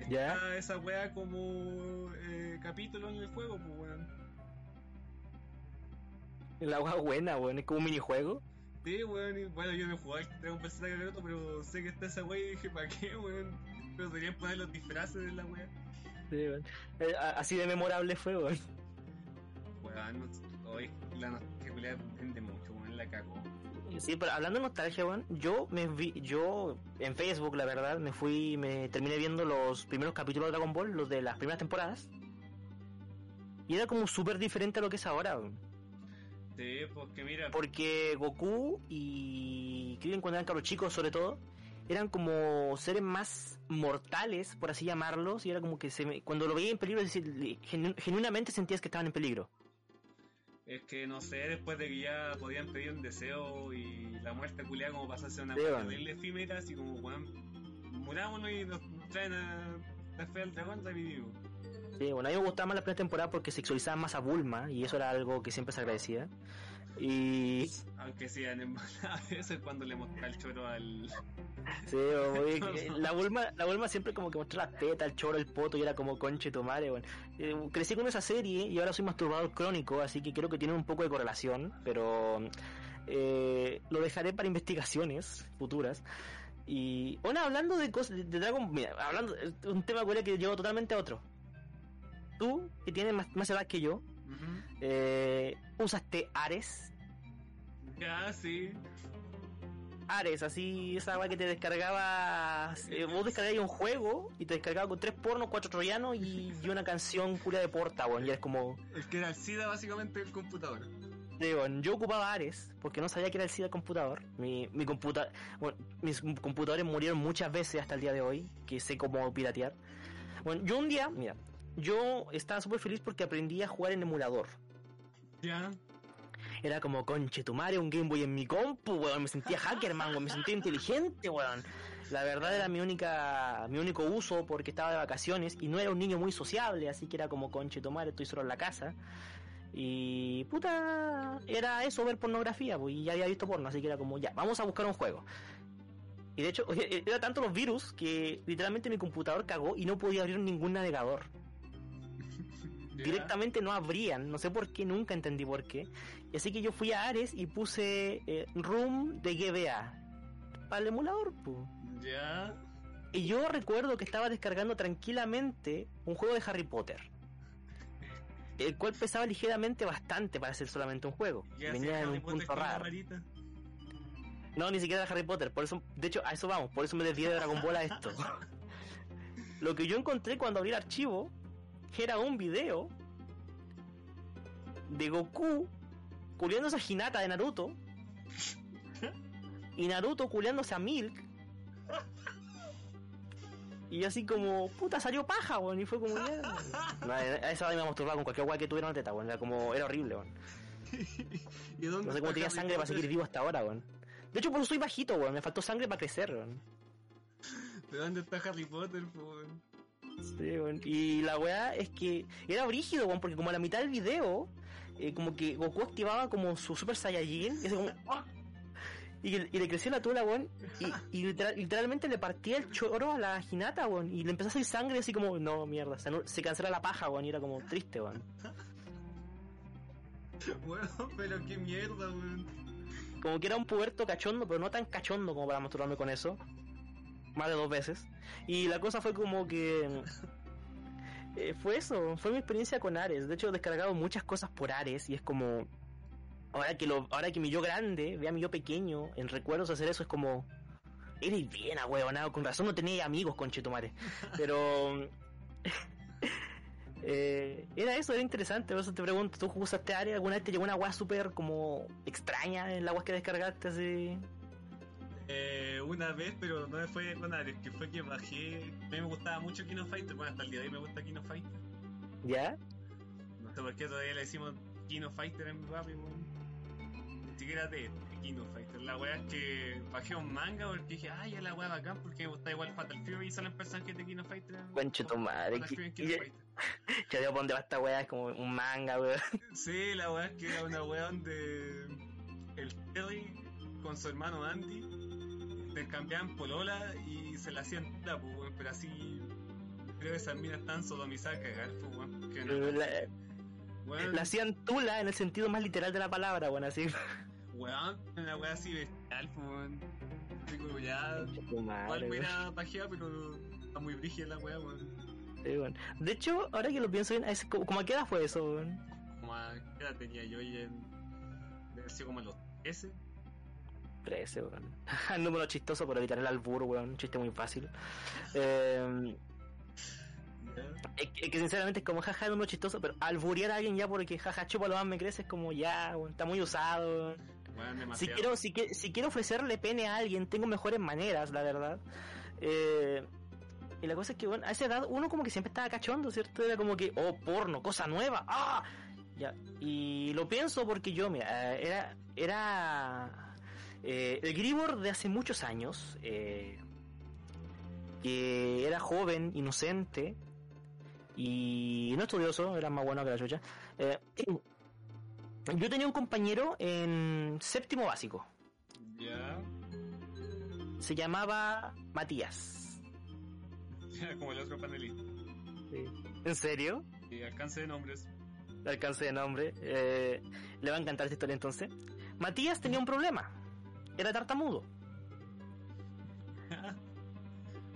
Está esa wea como eh, capítulo en el juego, pues weón. La agua buena, weón, es como un minijuego. Sí, weón, y bueno, yo no al Dragon Ball Z Kakaroto, pero sé que está esa wea y dije, ¿para qué, weón? Pero deberían poner los disfraces de la wea. Sí, weón. Eh, así de memorable fue, weón. Weón, no- hoy la nostalgia vende mucho, weón, la cagó. Sí, pero hablando de nostalgia, weón, yo me vi, yo en Facebook, la verdad, me fui, me terminé viendo los primeros capítulos de Dragon Ball, los de las primeras temporadas. Y era como súper diferente a lo que es ahora, weón. Sí, pues que mira, Porque Goku y Krillin cuando eran cabros chicos sobre todo, eran como seres más mortales, por así llamarlos, y era como que se me- cuando lo veía en peligro, es decir, genu- genuinamente sentías que estaban en peligro. Es que no sé, después de que ya podían pedir un deseo y la muerte culiada como pasase a una Sí, bueno. terrible efímera, así como weón, murámonos y nos traen a la fe del dragón, revivimos. Sí, bueno, a mí me gustaba más la primera temporada porque sexualizaban más a Bulma, y eso era algo que siempre se agradecía. Y Aunque sean en a veces cuando le mostraba el choro al. Sí, y- eh, la Bulma, la Bulma siempre como que mostró las tetas, el choro, el poto y era como conche tu madre. Eh, crecí con esa serie y ahora soy masturbador crónico, así que creo que tiene un poco de correlación, pero eh, lo dejaré para investigaciones futuras. Y bueno, hablando de cosas de, de Dragon, mira, hablando de un tema que llevo totalmente a otro. Tú, que tienes más, más edad que yo, Ujú. eh, usaste Ares. Ya, sí. Ares, así esa weá que te descargaba. eh, vos descargabas un juego y te descargaba con tres pornos, cuatro troyanos y, y una canción culia de porta, weón. Y eres como. El que era el SIDA básicamente del computador. Weón, yo ocupaba Ares porque no sabía que era el SIDA del computador. Mi, mi computa bueno, mis computadores murieron muchas veces hasta el día de hoy, que sé cómo piratear. Bueno, yo un día, mira, yo estaba súper feliz porque aprendí a jugar en emulador. Ya. Era como, conche tu un Game Boy en mi compu, weón. Me sentía hacker, man. Me sentía inteligente, weón. La verdad era mi única, mi único uso porque estaba de vacaciones y no era un niño muy sociable, así que era como, conche tu estoy solo en la casa. Y puta, era eso, ver pornografía, pues, ya había visto porno, así que era como, ya, vamos a buscar un juego. Y de hecho, era tanto los virus que literalmente mi computador cagó y no podía abrir ningún navegador directamente no abrían, no sé por qué, nunca entendí por qué. Y así que yo fui a Ares y puse eh, Room de GBA para el emulador. pu. Ya. Y yo recuerdo que estaba descargando tranquilamente un juego de Harry Potter. el cual pesaba ligeramente bastante para ser solamente un juego. ¿Qué Venía en un punto raro. No, ni siquiera era Harry Potter, por eso, de hecho, a eso vamos, por eso me desvié de Dragon Ball a esto. Lo que yo encontré cuando abrí el archivo era un video de Goku culiándose a Hinata de Naruto y Naruto culiándose a Milk. Y así como, puta, salió paja, weón, y fue como, ya. A esa edad me masturbaba con cualquier weá que tuviera una teta, weón, era como, era horrible, weón. ¿Y dónde No sé cómo tenía sangre para seguir vivo hasta ahora, weón. De hecho, por eso soy bajito, weón, me faltó sangre para crecer, weón. ¿De dónde está Harry Potter, po, weón? Sí, weón. Y la weá es que era brígido, weón, porque como a la mitad del video, eh, como que Goku activaba como su Super Saiyajin, y, así como, ¡ah! y, y le creció la tula, weón, y, y literal- literalmente le partía el choro a la Hinata, weón, y le empezó a salir sangre así como, no, mierda, se, se cancela la paja, weón, y era como triste, weón. Weón, pero qué mierda, weón. Como que era un puberto cachondo, pero no tan cachondo como para masturbarme con eso. Más de dos veces. Y la cosa fue como que... eh, fue eso, fue mi experiencia con Ares. De hecho, he descargado muchas cosas por Ares y es como... Ahora que, ahora que mi yo grande ve a mi yo pequeño en recuerdos hacer eso es como... Eres bien ahueonado, con razón no tenía amigos con Chetumare. Pero... eh, era eso, era interesante. Por eso te pregunto, ¿tú usaste Ares? ¿Alguna vez te llegó una weá súper como extraña en la weá que descargaste así? Eh, una vez, pero no fue con Ares, que fue que bajé. A mí me gustaba mucho Kino Fighter, bueno, hasta el día de hoy me gusta Kino Fighter. ¿Ya? No sé por qué todavía le decimos Kino Fighter en mi papi. Ni siquiera de, Kino Fighter. La wea es que bajé un manga porque dije, ay, ya la wea bacán porque me gusta igual Fatal Fury y salen personajes de Kino Fighter. Conche tu madre. Fatal Fury Kino Fighter. Veo por dónde va esta weá, es como un manga, weón. Sí, la wea es que era una wea donde el Terry con su hermano Andy intercambiaban polola y se la hacían tula, pues, pero así. Creo que esas minas están sodomizadas a cagar, pues, porque no- La, weón, la hacían tula en el sentido más literal de la palabra, weón, así. weón, una wea así bestial, pues, weón. Así como ya. Igual irá pajeada, pero está muy brígida la wea, weón. Sí. De hecho, ahora que lo pienso bien, es como, como a qué edad fue eso, weón? Como a. ¿Qué edad tenía yo ahí en. Debe sido como a los 13. 13, weón. El número chistoso, pero evitar el albur, weón. Un chiste muy fácil. Eh, es, que, es que sinceramente es como jaja, el número chistoso, pero alburear a alguien ya porque jaja, chupa lo más me crece es como ya, weón. Está muy usado, Si quiero, si, quiero ofrecerle pene a alguien, tengo mejores maneras, la verdad. Eh, y la cosa es que, bueno, a esa edad uno como que siempre estaba cachondo, ¿cierto? Era como que, oh, porno, cosa nueva, ¡ah! Ya, y lo pienso porque yo, mira, eh, era, era eh, el Gribor de hace muchos años, eh, que era joven, inocente y no estudioso, era más bueno que la chucha. Eh, yo tenía un compañero en séptimo básico. Ya. Se llamaba Matías. Como el otro panelista. ¿En serio? Y alcance de nombres. Alcance de nombre. Eh, le va a encantar esta historia entonces. Matías tenía un problema. Era tartamudo.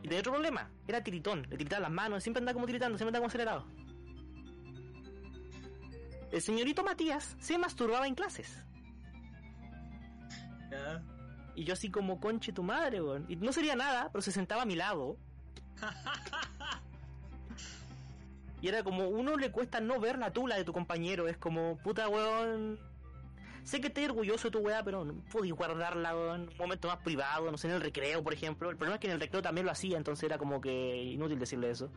Y tenía otro problema. Era tiritón. Le tiritaban las manos. Siempre andaba como tiritando. Siempre andaba como acelerado. El señorito Matías se masturbaba en clases. Y yo así como conche tu madre, weón. Y no sería nada, pero se sentaba a mi lado. Y era como, uno le cuesta no ver la tula de tu compañero. Es como, puta weón. Sé que estoy orgulloso de tu weá, pero no podías guardarla en un momento más privado, no sé, en el recreo, por ejemplo. El problema es que en el recreo también lo hacía, entonces era como que inútil decirle eso.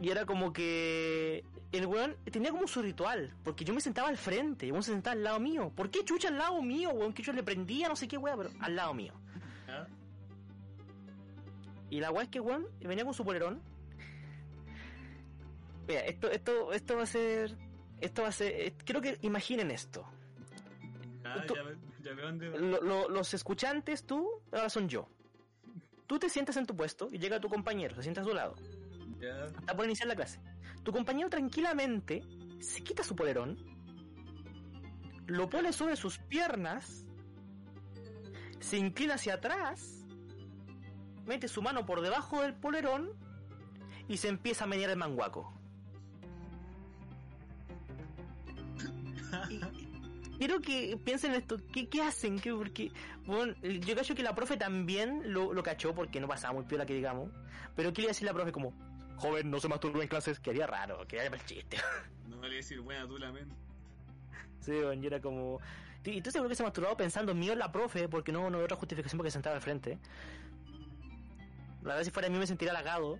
Y era como que el weón tenía como su ritual, porque yo me sentaba al frente, y weón se sentaba al lado mío. ¿Por qué chucha al lado mío, weón? Que yo le prendía, no sé qué weá, pero al lado mío. Ya. Y la weá es que weón venía con su polerón. Mira, esto, esto, esto va a ser. Esto va a ser. Quiero que imaginen esto. Ya, Tú- ya, ve- ya veo dónde va. Lo- lo- los escuchantes, tú, ahora son yo. Tú te sientas en tu puesto y llega tu compañero, se sienta a su lado. Ya. Está por iniciar la clase. Tu compañero tranquilamente se quita su polerón, lo pone sobre sus piernas, se inclina hacia atrás, mete su mano por debajo del polerón y se empieza a menear el manguaco. y- quiero que piensen esto, ¿qué, qué hacen? ¿Qué, porque, bueno, yo cacho que la profe también lo, lo cachó porque no pasaba muy piola que digamos, pero ¿qué le iba a decir la profe como, joven, no se masturbe en clases? Quedaría raro, quedaría para el chiste. No vale decir buena tú la men. sí, bueno, yo era como... Y tú seguro que se masturbaba pensando mío en la profe, porque no, no había otra justificación porque sentaba al frente. La verdad si fuera a mí me sentiría halagado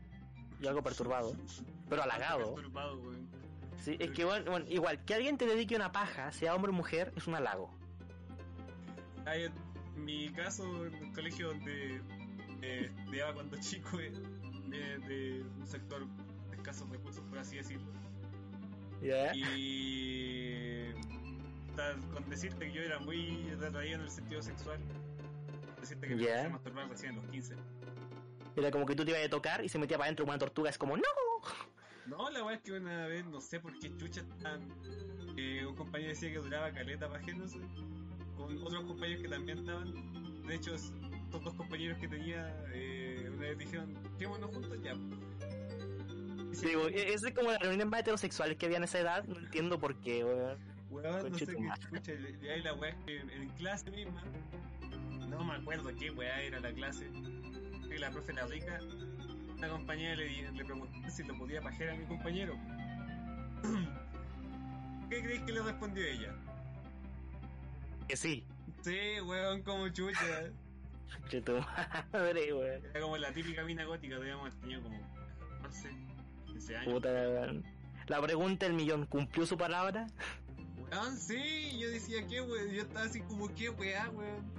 y algo perturbado, pero halagado. Perturbado, weón. Sí, es que bueno, bueno, igual, que alguien te dedique una paja, sea hombre o mujer, es un halago. Ay, en mi caso, en el colegio donde eh, estudiaba cuando chico, eh, de un sector de escasos recursos, por así decirlo. Y tal, con decirte que yo era muy retraído en el sentido sexual. Decirte que me Ya. empecé a masturbar recién a los 15. Era como que tú te ibas a tocar y se metía para adentro una tortuga, es como, ¡No! No, la verdad es que una vez, no sé por qué chucha tan. eh, un compañero decía que duraba caleta bajándose. Con otros compañeros que también estaban. De hecho, es- estos dos compañeros que tenía, eh, una vez dijeron, quémonos juntos ya. Sí, Digo, e- es como la reunión más heterosexuales que había en esa edad, no entiendo por qué, weón. Weón, no sé qué chucha. Y ahí la weá es que en, en clase misma, no me acuerdo qué weá era la clase. Que la profe la rica, una compañera le, le preguntó si lo podía pajear a mi compañero. ¿Qué creéis que le respondió ella? Que sí. Sí, weón, como chucha. Que tu madre, weón. Era como la típica mina gótica, haber tenido como 14, 15 años. Puta, weón. La pregunta del millón, ¿cumplió su palabra? Weón, sí, yo decía que, weón, yo estaba así como, ¿qué weá, weón?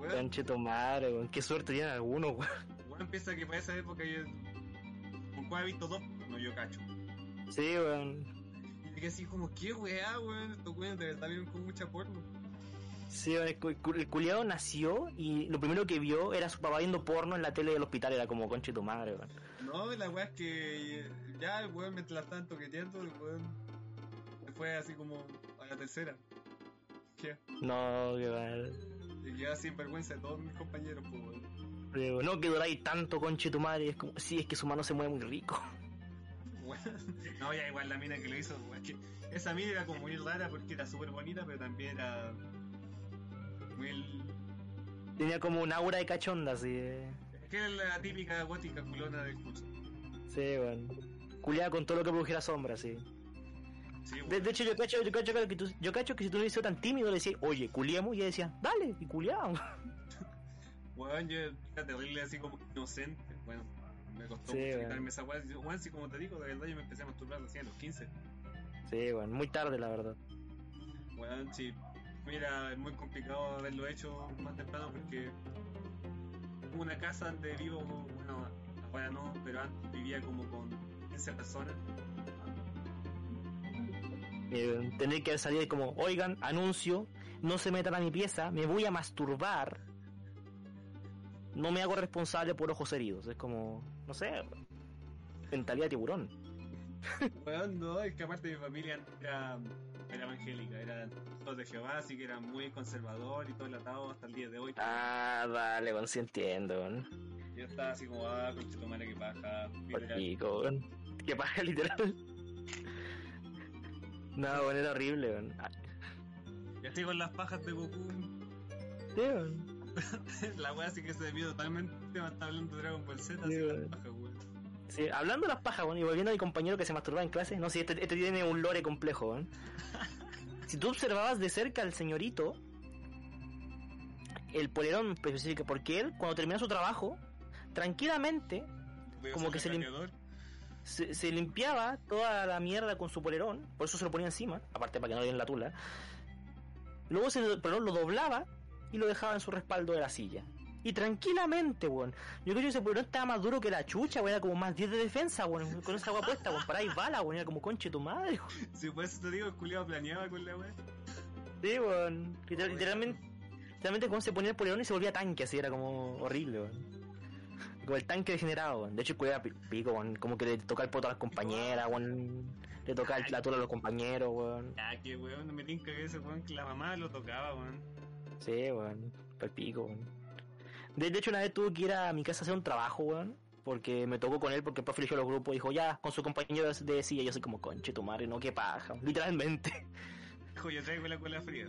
Weón, Conche tu madre, weón. Qué suerte tienen algunos, weón. Weón, piensa que para esa época yo. ¿Con cuál he visto dos? No, yo cacho. Sí, weón. Y que así como, ¿qué weá, weón? Estos weones de verdad viven con mucha porno. Sí, weón, el, el culiado nació y lo primero que vio era su papá viendo porno en la tele del hospital. Era como, conche tu madre, weón. No, la weá es que ya el weón mientras la estaban toqueteando, el weón se fue así como a la tercera. ¿Qué? No, que mal. Y queda sin vergüenza de todos mis compañeros, pues weón. Digo, no que duráis tanto, conche tu madre. Es como, sí, es que su mano se mueve muy rico. Weón. No, ya igual la mina que lo hizo. Es que esa mina era como muy rara porque era súper bonita, pero también era muy... Tenía como un aura de cachonda, así. eh. Es que era la típica gótica culona del curso. Sí, weón. Culiada con todo lo que produjera sombra, sí. Sí, De, hecho, yo cacho, yo, cacho que tú- yo cacho que si tú no hubieses sido tan tímido, le decías, oye, culiemos, y ella decía, dale, y culiamos. Weón, yo era terrible así como inocente. Bueno, me costó Sí, mucho quitarme esa weá. Weón, sí, como te digo, de verdad yo me empecé a masturbar recién a los 15. Sí, weón, muy tarde, la verdad. Weón, sí. Mira, es muy complicado haberlo hecho más temprano porque una casa donde vivo, bueno, ahora no, pero antes vivía como con 15 personas. Eh, tener que salir como, oigan, anuncio, no se metan a mi pieza, me voy a masturbar. No me hago responsable por ojos heridos. Es como, no sé, mentalidad de tiburón. Weón, no, es que aparte mi familia era, era evangélica, era de Jehová, así que era muy conservador y todo el atado hasta el día de hoy. Ah, dale, weón, sí entiendo. Yo estaba así como, ah, conchetumare que paja, literal. Que paja literal. No, weón, era horrible, weón. Ah, Ya estoy con las pajas de Goku. sí, weón. La wea sí que se desvió totalmente. Me está hablando de Dragon Ball Z, Sí, así weón. las pajas, weón. Sí, hablando de las pajas, weón, y volviendo a mi compañero que se masturbaba en clase, no sé, este, este tiene un lore complejo, weón. Si tú observabas de cerca al señorito, el polerón específico, porque él, cuando termina su trabajo, tranquilamente a Como que lim- se, se limpiaba toda la mierda con su polerón, por eso se lo ponía encima, aparte para que no le den la tula. Luego se el polerón lo doblaba y lo dejaba en su respaldo de la silla. Y tranquilamente, weón. Yo creo que ese polerón estaba más duro que la chucha, weón. Era como más 10 de defensa, weón. Con esa agua puesta, weón. Para ahí bala, weón. Era como conche tu madre, weón. Si por eso te digo, el culiado planeaba con la wea. Sí, weón. Literal- literalmente, literalmente cuando se ponía el polerón y se volvía tanque, así. Era como horrible, weón. Como el tanque degenerado, weón. De hecho, el pi- pico, weón. Como que le toca el poto a las compañeras, weón. Le toca el- la tula a los compañeros, weón. Ya, que weón, no me tinca que ese weón que la mamá lo tocaba, weón. Sí, weón. Pal pico, weón. De, de hecho, una vez tuve que ir a mi casa a hacer un trabajo, weón. Porque me tocó con él, porque el profe eligió los grupos y dijo, ya, con su compañero de, silla. Yo soy como, conche tu madre, no, qué paja. Literalmente. dijo, yo traigo la cola fría.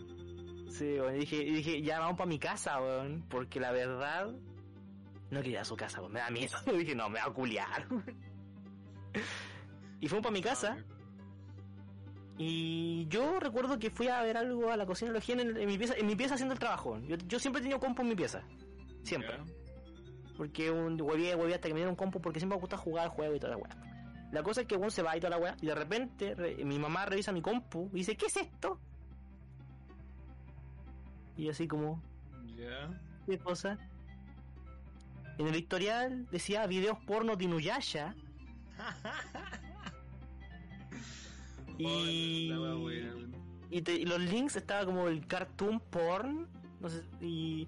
Sí, weón. Y dije, y dije, ya vamos para mi casa, weón. Porque la verdad, no quería ir a su casa, weón. Me da miedo. dije, no, me va a culiar. y fuimos para mi casa. Y yo recuerdo que fui a ver algo a la cocina de la higiene en, en mi pieza, en mi pieza haciendo el trabajo. Yo, yo siempre he tenido compu en mi pieza. Siempre. Porque un huevé, huevé hasta que me dieron compu porque siempre me gusta jugar juego y toda la weá. La cosa es que uno se va y toda la weá. Y de repente re- mi mamá revisa mi compu y dice, ¿qué es esto? Y así como, Ya. ¿qué cosa? En el historial decía videos porno de Inuyasha. Y- Oh, weón. Y, te- y los links estaba como el cartoon porn. No sé, y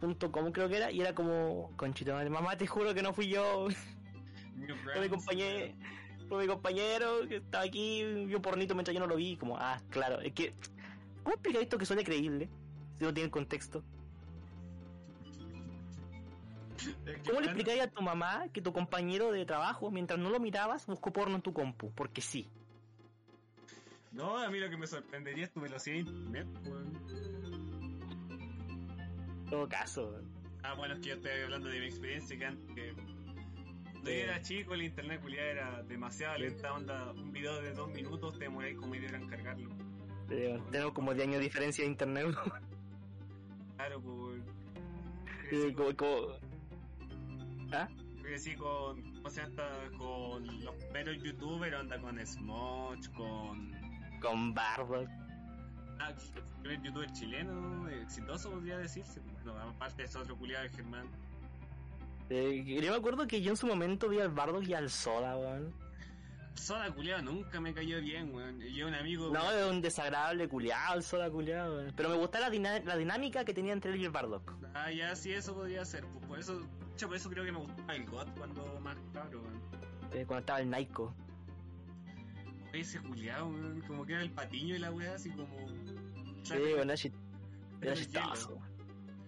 punto com creo que era. Y era como, conchito madre, mamá, te juro que no fui yo. Fue mi compañero, fue mi compañero que estaba aquí, vio pornito mientras yo no lo vi. Como, ah, claro, es que, ¿cómo explica esto que suene creíble? Si no tiene contexto. ¿Cómo le explicáis a tu mamá que tu compañero de trabajo, mientras no lo mirabas, buscó porno en tu compu? Porque sí. No, a mí lo que me sorprendería es tu velocidad de internet, weón. Todo caso. Ah, bueno, es que yo estoy hablando de mi experiencia que antes que cuando yo Sí. era chico el internet culiado era demasiado lenta, onda, un video de dos minutos te demoráis como media hora en cargarlo. Tenemos como 10 años de diferencia de internet. Claro, pues weón. Crecí como- como- ¿Ah? crecí con, ¿cómo se llama? Con los primeros youtubers, onda con Smoch, con... Con Bardock. Ah, primer youtuber chileno, exitoso podría decirse. Bueno, aparte de ese otro culiado de Germán. Eh, yo me acuerdo que yo en su momento vi al Bardock y al Soda, weón. Soda culiado nunca me cayó bien, weón. Yo un amigo... No, es un desagradable culiado el Soda culiado, weón. Pero me gustaba la, dina- la dinámica que tenía entre él y el Bardock. Ah, ya, sí, eso podría ser. Pues por eso, por eso creo que me gustaba el GOT cuando más cabro, weón. Eh, cuando estaba el Naiko. Ese culiado. Como que era el patiño y la weá, así como. Sí, weón, era chit- era chistoso.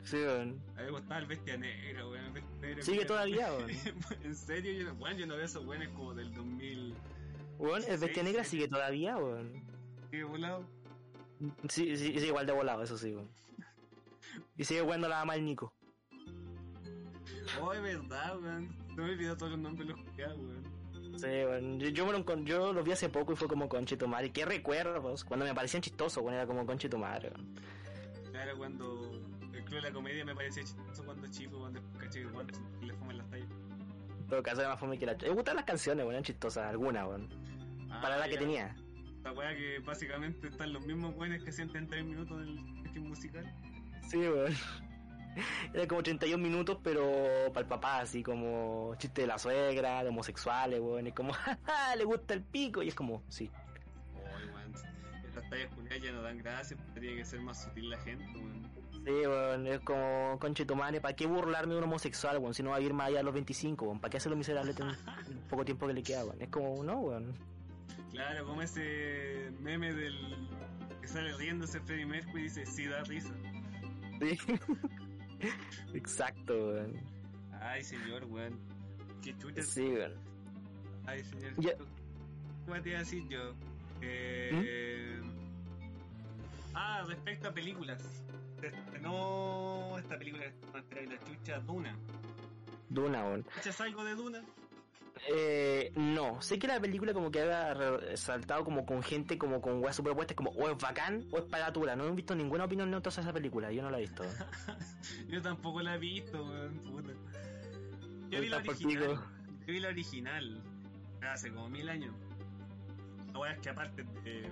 Sí, weón. A mí me gustaba el bestia negra, weón. el Sigue todavía, weón. en serio, yo, weón, yo no veo esos weones como del 2000. Weón, el Bestia Negra sigue todavía, weón. ¿Qué volado? Sí, sí, sí, igual de volado, eso sí, weón. Y sigue jugando la mamá del Nico. Oh, es verdad, weón. No me olvidó todos los nombres de los culiados, weón. Sí, weón. Yo, yo, encon- yo lo vi hace poco y fue como conchito madre. Qué recuerdos. Cuando me parecían chistosos, weón, era como conchito madre. Claro, cuando el club de la comedia me parecía chistoso cuando chico, cuando caché que weón le fuman las tallas. En todo caso, era más fome que la... Me gustan las canciones, eran chistosas, algunas. Para Ah, la que tenía. La weá que básicamente están los mismos weones que sienten 3 minutos del musical. Sí, weón. Era como 31 minutos, pero para el papá, así como chiste de la suegra, de homosexuales, weón. Es como, jaja, le gusta el pico. Y es como, sí. Oy, weón. Estas tallas culiadas ya no dan gracias, porque tiene que ser más sutil la gente, weón. Sí, weón. Es como, conchito madre, ¿para qué burlarme de un homosexual, weón? Si no va a vivir más allá de los 25, weón. ¿Para qué hacerlo miserable en el poco tiempo que le queda, weón? Es como, no, weón. Claro, como ese meme del que sale riéndose Freddie Mercury y dice, sí da risa. Sí. Exacto, weón. Ay, señor, weón. Qué chucha. Sí, weón. Ay, señor. Ya. ¿Qué te iba a decir yo? Eh... Ah, respecto a películas. Se estrenó esta película que la chucha Duna. Duna, weón. ¿Echas algo de Duna? Eh, no, sé que la película como que había resaltado como con gente como con weas superpuestas como o es bacán o es pagatura. No he visto ninguna opinión neutra sobre esa película, yo no la he visto. Yo tampoco la he visto, weón, puta. Yo vi la original. Yo vi la original. Hace como mil años. La weá es que aparte de,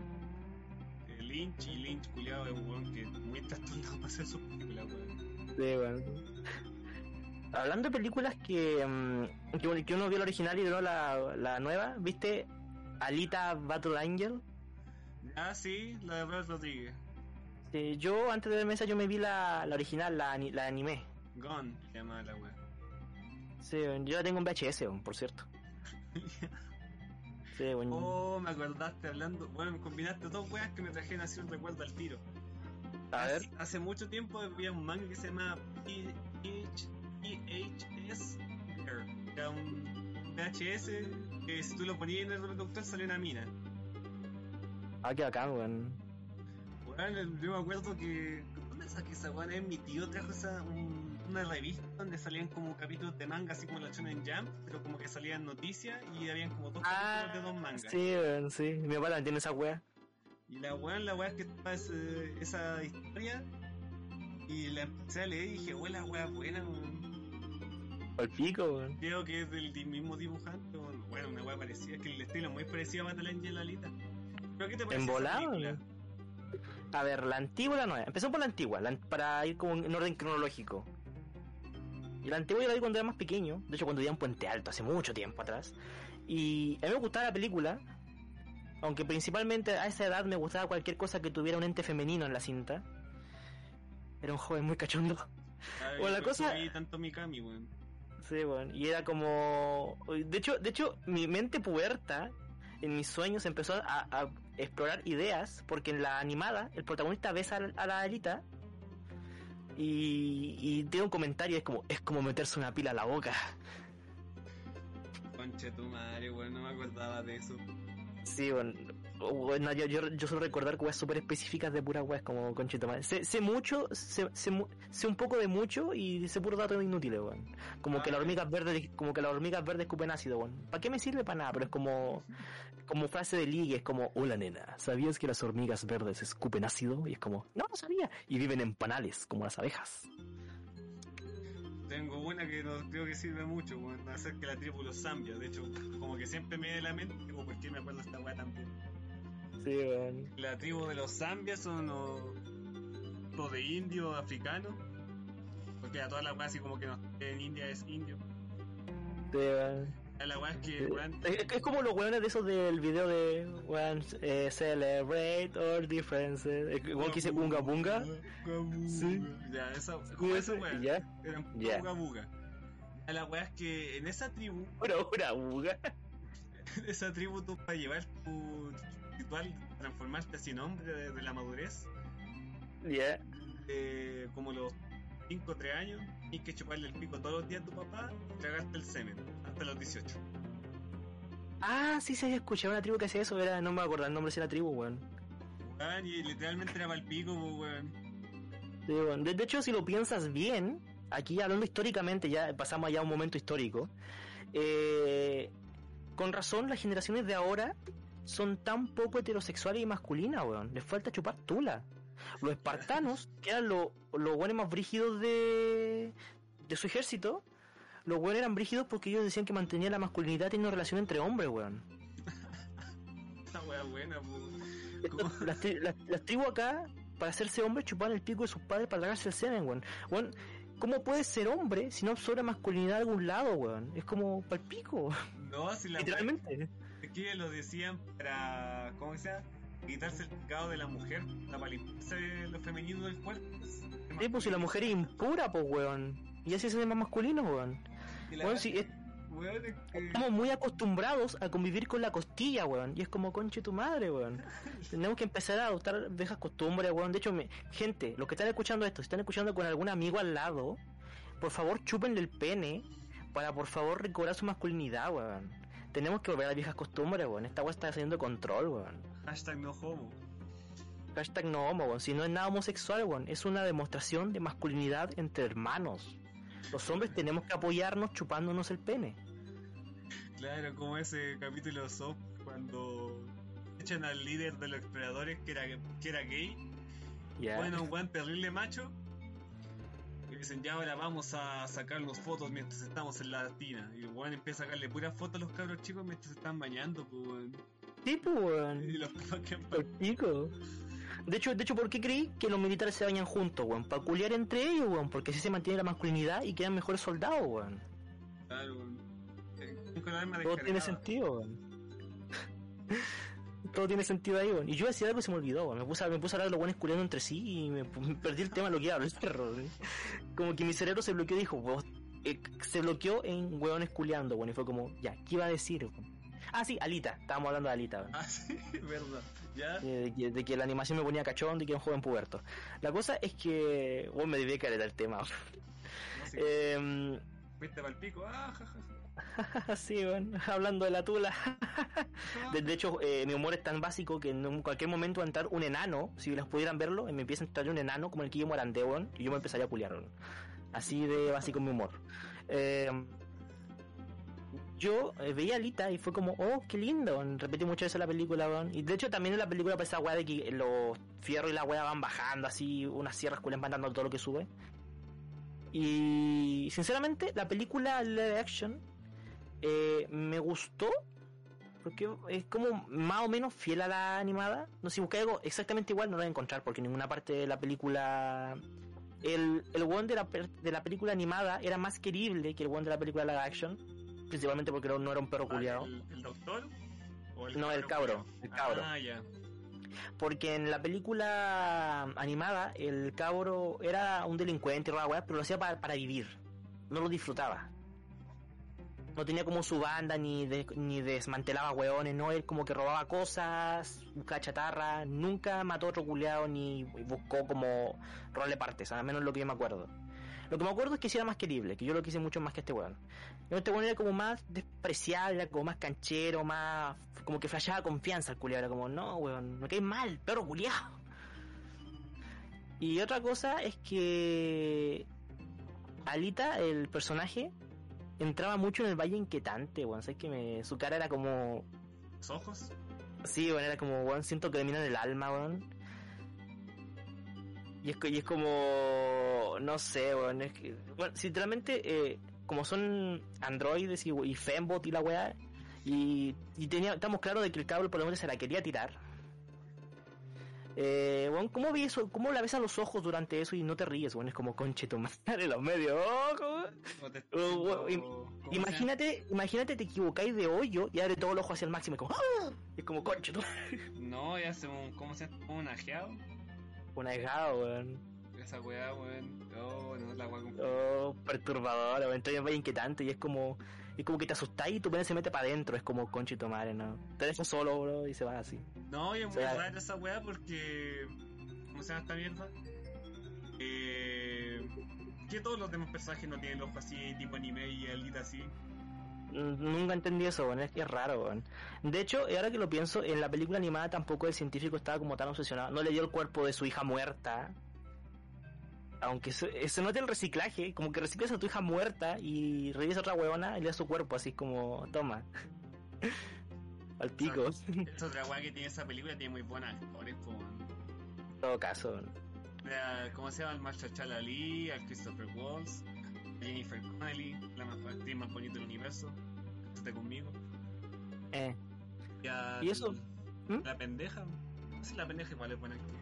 de Lynch y Lynch culiado es un weón que muy trastornado para hacer sus películas, weón. Sí, bueno. Hablando de películas que, mm, que, uno- que uno vio la original y luego la, la nueva, ¿viste? Alita Battle Angel. Ah, sí, la de Brad Rodríguez. Yo antes de verme esa yo me vi la, la original, la, la animé. Gone, se llama la weá. Sí, yo la tengo en VHS, por cierto. Sí, bueno. Oh, me acordaste hablando. Bueno, me combinaste dos weas que me trajeron así un recuerdo al tiro. a ver. Hace, mucho tiempo había un manga que se llama PH PHS. Era un VHS que si tú lo ponías en el reproductor salía una mina. Ah, qué bacán, weón. Weón, yo me acuerdo que. ¿Dónde saqué esa weón? Eh, Mi tío trajo esa, un- una revista donde salían como capítulos de manga, así como la Shonen Jump, pero como que salían noticias y habían como dos capítulos de dos mangas. Ah, sí, weón, sí. Mi papá también tiene esa wea. Y la weón, la weá es que estaba esa historia y la empecé a leer y dije, weón, la weá es buena, weón. Al pico, weón. Creo que es del mismo dibujante, weón. bueno, una weá parecida, es que el estilo es muy parecido a Battle Angel Alita. ¿Pero qué te parece? ¿En esa? A ver, la antigua o la nueva. Empezamos por la antigua, la- para ir como en orden cronológico. Y la antigua yo la vi cuando era más pequeño, de hecho cuando vivía en Puente Alto, hace mucho tiempo atrás. Y a mí me gustaba la película, aunque principalmente a esa edad me gustaba cualquier cosa que tuviera un ente femenino en la cinta. Era un joven muy cachondo. Ay, Bueno, la cosa- tanto Mikami, weón. Sí, bueno, y era como... De hecho, de hecho, mi mente puberta, en mis sueños, empezó a, a explorar ideas, porque en la animada, el protagonista besa a la Alita y, y tiene un comentario, es como, es como meterse una pila a la boca. Conche tu madre, weón, no me acordaba de eso. Sí, bueno, bueno yo, yo, yo suelo recordar cosas súper específicas de puras weas como conchito madre. Sé, sé mucho, sé, sé, sé un poco de mucho y sé puros datos inútiles, weón. Como que Ah, las ya. hormigas verdes, como que las hormigas verdes escupen ácido, weón. ¿Para qué me sirve? Para nada, pero es como, como frase de ligue, es como, hola nena, ¿sabías que las hormigas verdes escupen ácido? Y es como, no, no sabía. Y viven en panales, como las abejas. Tengo una que no creo que sirve mucho, weón, hacer que la tribu los Zambia. De hecho, como que siempre me a la mente, como, ¿por qué me acuerdo de esta weá también? Sí, weón. La tribu de los Zambias son los, los de indio africano. Porque a todas las weas así como que no, en India es indio. Sí, weón. La wea es que, weón, Es, es como los weones de esos del video de weón, eh, Celebrate our differences. Eh, Igual que dice Unga Bunga. Sí. Ya, esa, como esa wea. Ya. Eran. Unga Bunga. A la wea es que en esa tribu, Una una bunga. en esa tribu tú para llevar tu ritual, transformarte en hombre de, de la madurez, Ya. eh, como los 5 o 3 años, tienes que chuparle el pico todos los días a tu papá y tragarte el semen hasta los 18. Ah, sí, se había escuchado una tribu que hacía eso. Era, no me acuerdo el nombre de la tribu, weón. Weón, y literalmente era para el pico, pues, weón. Sí, weón. De, de hecho, si lo piensas bien, aquí hablando históricamente, ya pasamos ya a un momento histórico. eh, con razón, las generaciones de ahora son tan poco heterosexuales y masculinas, weón. Les falta chupar tula. Los espartanos, que eran los los buenos más brígidos de, de su ejército, los buenos eran brígidos porque ellos decían que mantenían la masculinidad teniendo relación entre hombres, weón. Esta wea buena. ¿Cómo? Las, tri- las- las tribus acá, para hacerse hombre, chupaban el pico de sus padres para tragarse el semen, weón. Weón, ¿cómo puedes ser hombre si no absorbe masculinidad de algún lado, weón? Es como para el pico, No, si la literalmente. Que lo decían para, ¿cómo se llama? Quitarse el pecado de la mujer, para limpiarse lo femenino del cuerpo. Sí, pues si la mujer es impura, pues, weón. Y así se hace más masculino, weón. La Weón, si es es- weón, es que- Estamos muy acostumbrados a convivir con la costilla, weón. Y es como conche tu madre, weón. Tenemos que empezar a adoptar viejas costumbres, weón. De hecho, me- gente, los que están escuchando esto, si están escuchando con algún amigo al lado, por favor chúpenle el pene para por favor recobrar su masculinidad, weón. Tenemos que volver a las viejas costumbres, weón. Esta weón está haciendo control, weón. Hashtag no homo. Hashtag no homo, weón. Si no es nada homosexual, weón. Es una demostración de masculinidad entre hermanos. Los hombres tenemos que apoyarnos chupándonos el pene. Claro, como ese capítulo soft cuando echan al líder de los exploradores que era, que era gay. Ya. Bueno, un weón terrible macho. Dicen, ya ahora vamos a sacarnos fotos mientras estamos en la tina. Y el weón empieza a sacarle puras fotos a los cabros chicos mientras se están bañando, pues weón. Sí, pues, weón. Y los pico. De hecho, de hecho, ¿por qué creí que los militares se bañan juntos, weón? Para culiar entre ellos, weón. Porque así se mantiene la masculinidad y quedan mejores soldados, weón. Claro, weón. Eh, Con el arma Todo tiene sentido, weón. Todo tiene sentido ahí. Y yo decía algo y se me olvidó. Me puse a, me puse a hablar de los buenos culiando entre sí y me, me perdí el tema de lo que hablar, el perro. Como que mi cerebro se bloqueó y dijo, weón, eh, se bloqueó en hueones culiando, weón. Y fue como, ya, ¿qué iba a decir? Ah, sí, Alita. Estábamos hablando de Alita. Ah, sí, verdad. Ya. Eh, de, que, de que la animación me ponía cachondo y que era un joven puberto. La cosa es que, bueno, me debía caer el tema. No Eh, Fuiste para el pico. Ah, ja, ja, ja. sí, bueno, hablando de la tula. de, de hecho, eh, mi humor es tan básico que en cualquier momento va a entrar un enano, si les pudieran verlo, me empieza a entrar un enano como el que yo Morandé, weón, y yo me empezaría a culiar. Así de básico mi humor. Eh, yo eh, veía a Alita y fue como, oh, qué lindo. Repetí muchas veces la película, weón. Y de hecho también en la película pasa esa weá de que los fierros y la weá van bajando así, unas sierras culias van dando todo lo que sube. Y sinceramente, la película live action eh, me gustó porque es como más o menos fiel a la animada. No sé si busqué algo exactamente igual, no lo voy a encontrar porque en ninguna parte de la película. El, el one de la, per- de la película animada era más querible que el one de la película live action. Principalmente porque no no era un perro culiado. ¿El, el doctor? ¿O No, el cabro, el cabro. Ah, ya. Porque en la película animada, el cabro era un delincuente, pero lo hacía para, para vivir. No lo disfrutaba. No tenía como su banda, ni, de- ni desmantelaba weones, no, él como que robaba cosas, buscaba chatarra, nunca mató a otro culeado, ni buscó como robarle partes, al menos lo que yo me acuerdo. Lo que me acuerdo es que sí era más querible, que yo lo quise mucho más que este weón. Este weón era como más despreciable, como más canchero, más. como que flashaba confianza el culiado. Era como, no, weón, no caes mal, perro culiado. Y otra cosa es que. Alita, el personaje, entraba mucho en el valle inquietante, weón. Sabes que me, su cara era como. ¿Los ojos? Sí, bueno, era como, weón, siento que me miran el alma, weón. Y es, y es como, no sé, weón, es que, bueno, sinceramente, eh, como son androides y, y fembot y la weá, y, y tenía, estamos claros de que el cabro por lo menos se la quería tirar. Eh, weón, ¿cómo, vi eso? ¿Cómo la ves a los ojos durante eso y no te ríes, weón? Es como, conche tu madre, los medios ojos, weón. ¿O te- bueno, im- ¿cómo se Imagínate, imagínate te equivocáis de hoyo y abre todo el ojo hacia el máximo y como, ¡ah! Es como, conche tu madre. No, ya hace un. ¿Cómo se llama? Un ajeado. Un ahijado, weón. Esa weá, weón. Oh, no, la weá. Oh, perturbador, weón. Entonces es inquietante y es como, es como que te asustáis y tu pene se mete para adentro. Es como, conchito madre, ¿no? Te dejas solo, bro, y se va así. No, y es muy O sea- rara esa weá porque. ¿Cómo se llama esta mierda? Eh. Que todos los demás personajes no tienen el ojo así, tipo anime y alita así. Mm, Nunca entendí eso, weón. Es que es raro, weón. De hecho, ahora que lo pienso, en la película animada tampoco el científico estaba como tan obsesionado. No le dio el cuerpo de su hija muerta. Aunque se, se note el reciclaje, como que reciclas a tu hija muerta y reviesa otra huevona y le da su cuerpo, así como, toma. Al pico. Esta otra weá que tiene esa película tiene muy buenos actores, weón. En todo caso, ¿Cómo se llama? El Marshall Ali, al Christopher Waltz, a Jennifer Connelly, la más, actriz más bonita del universo. Estate conmigo. Eh. Y, a- ¿Y eso? ¿Mm? La pendeja. Sí, la pendeja igual es buena actriz.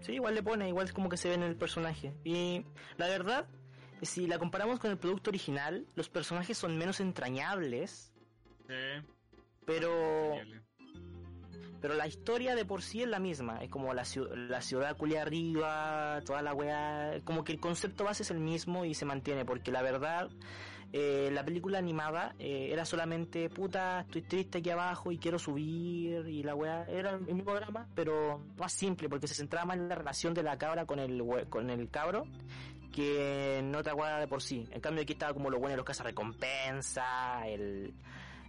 Sí, igual le pone, igual es como que se ve en el personaje. Y la verdad, si la comparamos con el producto original, los personajes son menos entrañables, Sí. pero Genial. pero la historia de por sí es la misma. Es como la, la ciudad culia arriba, toda la weá. Como que el concepto base es el mismo y se mantiene, porque la verdad, eh, la película animada eh, era solamente puta, estoy triste aquí abajo y quiero subir y la weá. Era el mismo drama, pero más simple, porque se centraba más en la relación de la cabra con el, con el cabro que en otra weá de por sí. En cambio, aquí estaba como lo bueno de los recompensa el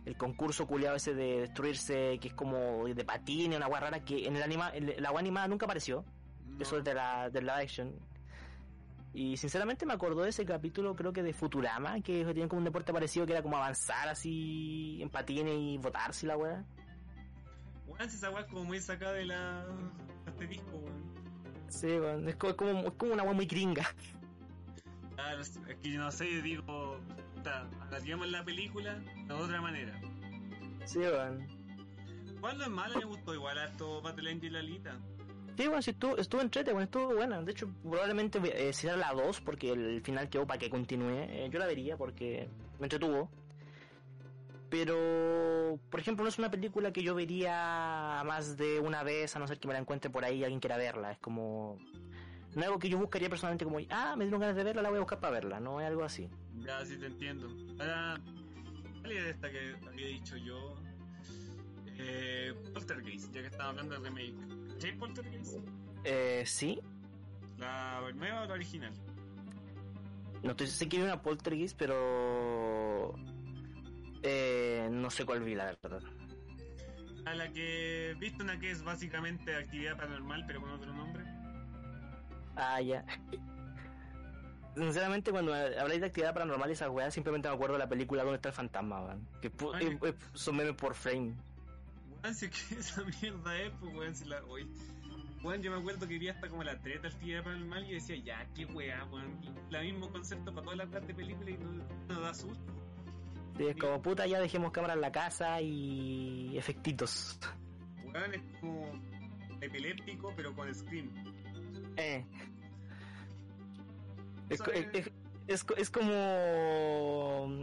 el concurso culiado ese de destruirse, que es como de patines, una weá rara que en el anima, en la weá animada nunca apareció. No. Eso es de la, de la action. Y sinceramente me acordó de ese capítulo, creo que de Futurama, que tenían como un deporte parecido que era como avanzar así en patines y botarse y la weá. Weón, si esa weá es como muy sacada de la. este disco, weón. Sí, weón, es como, es como, una weá muy gringa. Ah, no sé, es que yo no sé, yo digo. puta, La película de otra manera. Sí, weón. Igual no es mala, me gustó igual harto Battle Angel Alita. Sí, bueno, sí, estuvo, estuvo entrete, bueno, estuvo buena. De hecho, probablemente eh, será la 2 porque el final quedó para que continúe. Eh, yo la vería porque me entretuvo. Pero, por ejemplo, no es una película que yo vería más de una vez, a no ser que me la encuentre por ahí y alguien quiera verla. Es como... No es algo que yo buscaría personalmente como, ah, me dieron ganas de verla, la voy a buscar para verla. No es algo así. Ya, sí te entiendo. Ahora, ¿cuál era esta que había dicho yo? Eh, Poltergeist, ya que estaba hablando del remake. ¿Sí, Poltergeist? Eh, sí. ¿La nueva o la original? No estoy sé que hay una poltergeist, pero Eh, no sé cuál vi, la verdad. A la que viste una que es básicamente actividad paranormal, pero con otro nombre. Ah, ya. Sinceramente, cuando habláis de actividad paranormal y esas weas, simplemente me acuerdo de la película donde está el fantasma, weón. Que Ay. eh, eh, son memes por frame. Es que esa mierda es, pues weón, si la. Oye. Weón, yo me acuerdo que vi hasta como la treta actividad paranormal y decía, ya, qué weá, weón. La mismo concepto para todas las weas de película y no, no da susto. Sí, es como puta, ya dejemos cámara en la casa y efectitos. Weón, es como epiléptico, pero con scream. Eh. Es, co- es- es, es es como.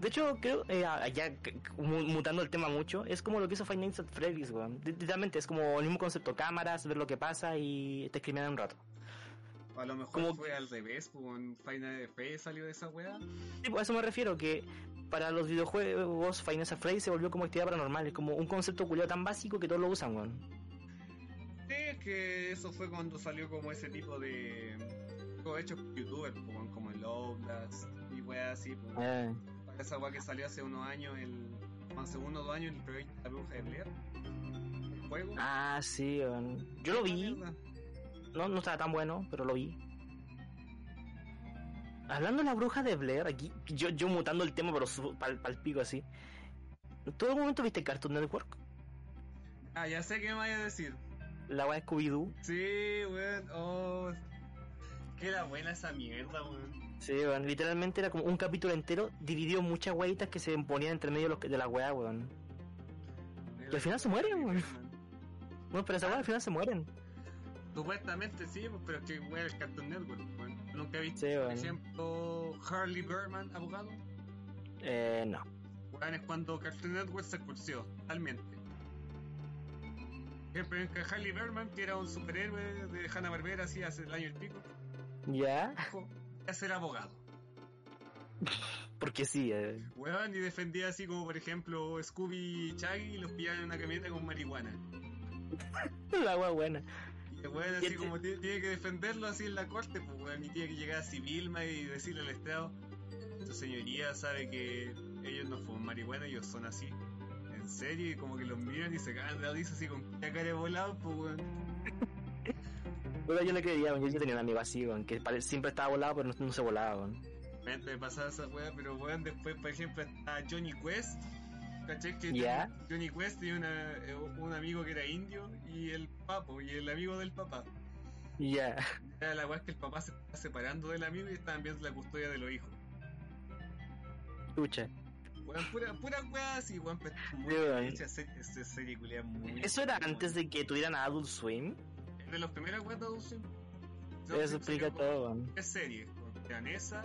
De hecho, creo, eh, ya mutando el tema mucho, es como lo que hizo Five Nights at Freddy's, weón. Literalmente, es como el mismo concepto: cámaras, ver lo que pasa y te escriben un rato. A lo mejor Como- fue al revés, pues en Final F salió de esa weá. Sí, pues a eso me refiero, que para los videojuegos Nights at Freddy's se volvió como actividad paranormal, es como un concepto culiado tan básico que todos lo usan, weón. Sí, es que eso fue cuando salió como ese tipo de. Hechos youtubers, como, como el Outlast y weas así, pues. Eh, Esa weá que salió hace unos años, el. Hace uno o dos años, el proyecto de la bruja de Blair. El juego. Ah, sí, weón. Yo lo vi, no, no estaba tan bueno, pero lo vi. Hablando de la bruja de Blair, aquí, yo, yo mutando el tema, pero pal, pal pico así. ¿En todo momento viste Cartoon Network? Ah, ya sé qué me vaya a decir. La weá de Scooby-Doo. Sí, weón. Oh. Que era buena esa mierda, weón. Sí, weón, literalmente era como un capítulo entero dividido en muchas weitas que se ponían entre medio de, la weá, weón. Y al final se mueren, weón. No, pero esa weá al final se mueren. Supuestamente sí, pues, pero que weón, el Cartoon Network, weón. Nunca he visto, Sí, por ejemplo, Harley Berman, abogado. Eh, no. Weón, es cuando Cartoon Network se expulsó, totalmente. Por ejemplo, Harley Berman, que era un superhéroe de Hanna Barbera, así hace el año y pico, ¿Ya? dijo, a ser abogado. Porque sí, eh. Weón, y defendía así como, por ejemplo, Scooby y Chaggy los pillaban en una camioneta con marihuana. La weá buena. Y el weón así este- como tiene, tiene que defenderlo así en la corte, pues weón, y tiene que llegar así Vilma y decirle al Estado, su señoría sabe que ellos no fuman marihuana, ellos son así. En serio, y como que los miran y se cagan de risa así con la cara de volado, pues weón. Yo le creía, yo, yo tenía un amigo así, weón, que siempre estaba volado, pero no, no se volaba, weón. Me pasaba esa weá, pero weón, después, por ejemplo, está Johnny Quest. ¿Cachai? Que. Johnny Quest tenía una- eh, un amigo que era indio y el papo, y el amigo del papá. Ya. Era la weá es que el papá se está separando del amigo y estaban viendo la custodia de los hijos. Escucha. Pura, pura weá así, weón, muy hecha serie muy Eso era antes de que tuvieran a Adult Swim. De los primeros weas de Adult Swim. Eso explica todo, weón. Tres series, con Danesa,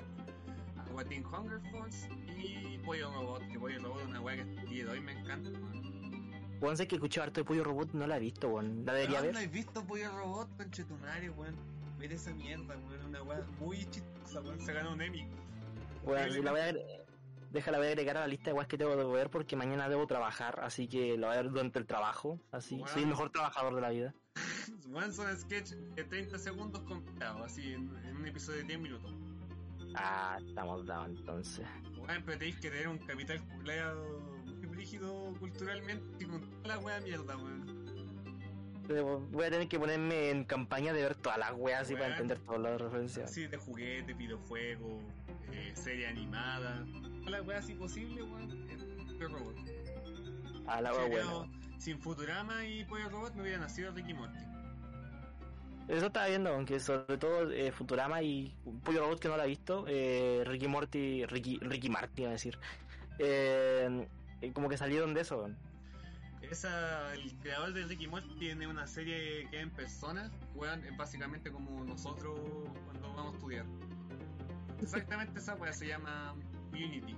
Aquatin Hunger Force y Pollo Robot, que Pollo Robot es una weá que día de hoy me encanta, weón. Weón, sé que escuché harto de Pollo Robot, no la he visto, weón. La debería Weón, ¿No ver. has visto Pollo Robot, conchetunario, weón? Ver esa mierda, weón, una weá muy chistosa, weón, se ganó un Emmy. Weón, la voy a Déjala, voy a agregar a la lista de weas que tengo que ver porque mañana debo trabajar, así que lo voy a ver durante el trabajo. Así, Wow. soy el mejor trabajador de la vida. Weón, son sketch de 30 segundos comprados, así, en, en un episodio de 10 minutos. Ah, estamos dados entonces. Weón, pero tenéis que tener un capital culeado muy rígido culturalmente y con toda la wea mierda, weón. Pero Voy a tener que ponerme en campaña de ver todas las weas así para entender todas las referencias. Así de juguetes, videojuegos, eh, serie animada, toda la wea así posible, weón. Pollo Robot. Ah, la wea buena. Sin Futurama y Pollo Robot no hubiera nacido Ricky Morty. Eso estaba viendo, aunque sobre todo eh, Futurama y Pollo Robot que no la he visto, eh, Ricky Morty, Ricky, Ricky Marty, iba a decir. Eh, como que salieron de eso. Esa, el creador de Ricky Morty tiene una serie que es en persona, es básicamente como nosotros cuando vamos a estudiar. Exactamente esa wea se llama Unity.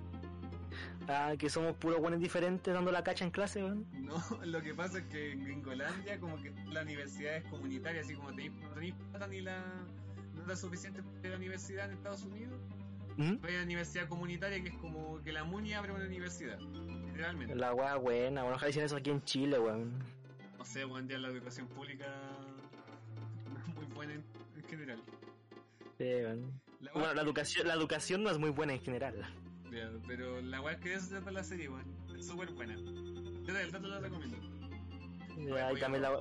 Ah, que somos puros buenos diferentes dando la cacha en clase, weón. No, lo que pasa es que en Gringolandia como que la universidad es comunitaria, así como tenéis, no tenéis plata ni la nota suficiente para la universidad en Estados Unidos, ¿Mm? hay una universidad comunitaria que es como que la MUNI abre una universidad, literalmente. La wea buena, bueno, ojalá hicieran eso aquí en Chile, weón. No sé, buen día la educación pública no es muy buena en, en general. Sí, weón. La Bueno, la educación, la educación no es muy buena en general. Culiado. Pero la weá que es de la serie, weón. Es súper buena. Yo de verdad te la recomiendo. Ya, y también la...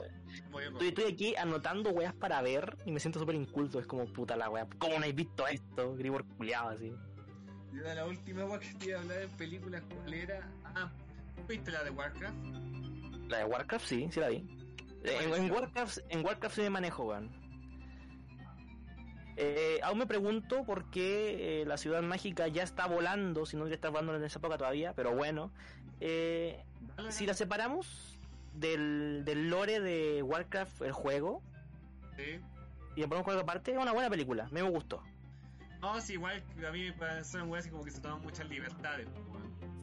Voy a Estoy, estoy aquí anotando weas para ver y me siento súper inculto. Es como puta la wea. ¿Cómo no habéis visto esto? Gribor culiado así. Y de la última weá que te iba a hablar en películas, ¿cuál era? Ah, ¿viste la de Warcraft? La de Warcraft sí, sí la vi. En, en Warcraft, en Warcraft sí me manejo, weón. Eh, aún me pregunto por qué eh, la ciudad mágica ya está volando, si no ya está volando en esa época todavía, pero bueno. Eh, si la separamos del, del lore de Warcraft, el juego, Sí. y le ponemos juego aparte, es una buena película, me gustó. No, sí, igual a mí me parecen así como que se toman muchas libertades.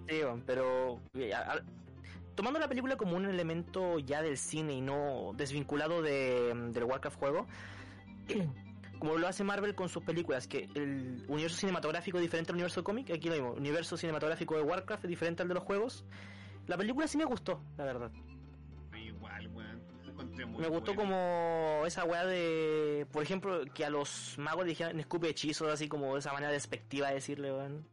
Sí, pero eh, a- a- tomando la película como un elemento ya del cine y no desvinculado de, del Warcraft juego, como lo hace Marvel con sus películas, que el universo cinematográfico es diferente al universo cómic, aquí lo mismo, el universo cinematográfico de Warcraft es diferente al de los juegos. La película sí me gustó, la verdad. Igual, weón. Me gustó como esa weá de, por ejemplo, que a los magos le dijeran escupe hechizos, así como de esa manera despectiva de decirle, weón.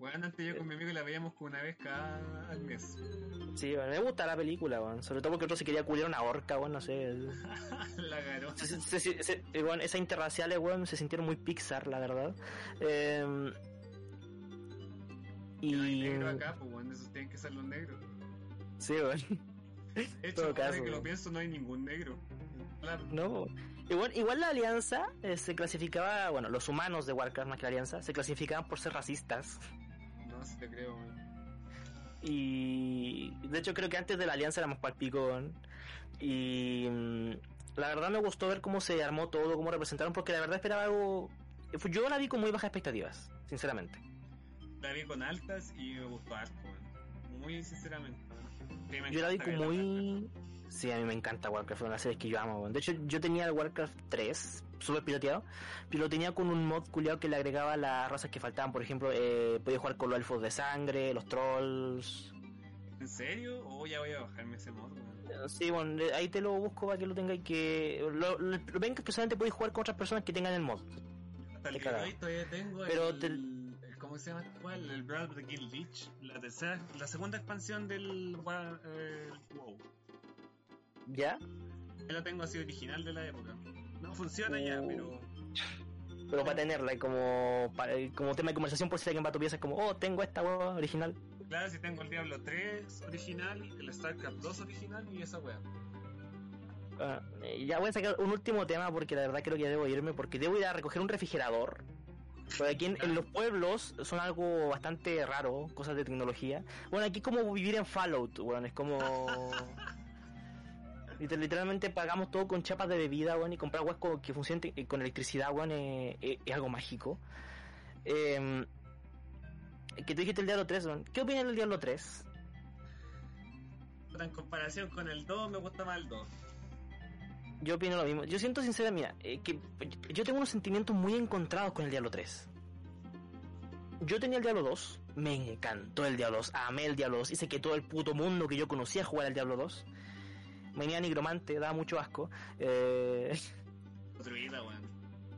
Weón, antes yo con mi amigo la veíamos como una vez cada mes. Sí, weón, me gusta la película, weón. Sobre todo porque otro se quería culiar una horca, weón, no sé. la ganó. Se- se- se- se- weón, esas interraciales, weón, se sintieron muy Pixar, la verdad. Eh, Y no hay y... negro acá, pues weón, esos tienen que ser los negros. Sí, weón. De hecho, ahora caso, que lo pienso, no hay ningún negro. Claro. No. Igual, igual la alianza eh, se clasificaba, bueno, los humanos de Warcraft más que la alianza, se clasificaban por ser racistas. No, sí te creo, weón. Y de hecho creo que antes de la alianza éramos palpico. weón. Y mm, la verdad me gustó ver cómo se armó todo, cómo representaron, porque la verdad esperaba algo... Yo la vi con muy bajas expectativas, sinceramente. La vi con altas y me gustó harto. Muy sinceramente. weón. Sí, me Yo la vi con muy... Sí, a mí me encanta Warcraft, es una de las series que yo amo. De hecho, yo tenía el Warcraft 3, súper piloteado, pero lo tenía con un mod culiado que le agregaba las razas que faltaban. Por ejemplo, eh, podía jugar con los elfos de sangre, los trolls. ¿En serio? Oh, ya voy a bajarme ese mod, Sí, bueno, ahí te lo busco para que lo tengáis que... Lo, lo, lo ven que solamente podéis jugar con otras personas que tengan el mod. Hasta el día de hoy todavía tengo Pero el, te- ¿Cómo se llama? ¿Cuál? El Brawl of the Guild Lich. La tercera, la segunda expansión del eh, WoW. ¿Ya? Yo la tengo así original de la época. No funciona ya, Uh. pero... Pero para tenerla como, para- como tema de conversación por si alguien va a tu pieza es como, oh, tengo esta hueá original. Claro, si tengo el Diablo 3 original, el StarCraft 2 original y esa wea. Ah, eh, ya voy a sacar un último tema porque la verdad creo que ya debo irme porque debo ir a recoger un refrigerador. Porque aquí en, en los pueblos son algo bastante raro, cosas de tecnología. Bueno, aquí es como vivir en Fallout, bueno, es como... Liter- Literalmente pagamos todo con chapas de bebida, bueno, y comprar huesco que funcionen te- con electricidad, bueno, eh, eh, es algo mágico. Eh, que tú dijiste el Diablo 3, weón. ¿qué opinas del Diablo 3? Puta, En comparación con el 2, me gusta más el 2. Yo opino lo mismo. Yo siento sincera, mira, eh, que yo tengo unos sentimientos muy encontrados con el Diablo 3. Yo tenía el Diablo 2, me encantó el Diablo 2, amé el Diablo 2, hice que todo el puto mundo que yo conocía jugara el Diablo 2. Venía nigromante, daba mucho asco. eh,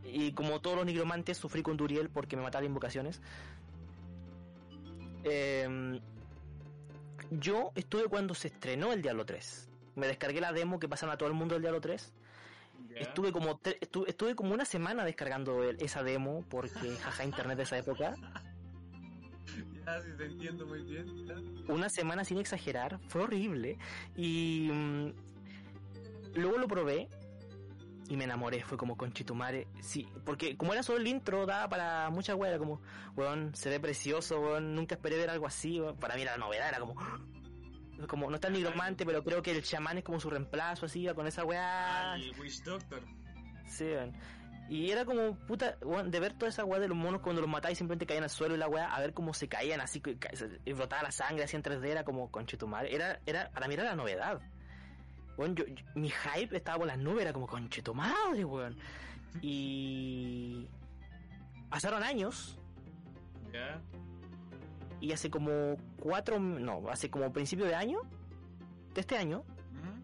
y como todos los nigromantes, sufrí con Duriel porque me mataba invocaciones. Eh, yo estuve cuando se estrenó el Diablo 3. Me descargué la demo que pasaron a todo el mundo del Diablo 3. Ya. Estuve como tre- estu- estuve como una semana descargando el- esa demo porque jaja internet de esa época. Ya, sí, te entiendo muy bien. ya. Una semana sin exagerar, fue horrible. Y mm, luego lo probé y me enamoré, fue como conchitumare. Sí, porque como era solo el intro, daba para mucha wea, era como, weón, se ve precioso, weón, nunca esperé ver algo así, weón. Para mí era la novedad, era como, como no está el nigromante, pero creo que el chamán es como su reemplazo, así, con esa weá. Ah, el Witch Doctor. Sí, weón. Y era como, puta, de ver toda esa weá de los monos cuando los matáis simplemente caían al suelo y la weá, a ver cómo se caían así, y brotaba la sangre así en 3D, era como, conchetumare. Era, era, para mí era la novedad. Yo, yo- mi hype estaba por las nubes, era como, conchetumadre, weón. Y... Pasaron años, Ya. y hace como cuatro, no, hace como principio de año, de este año,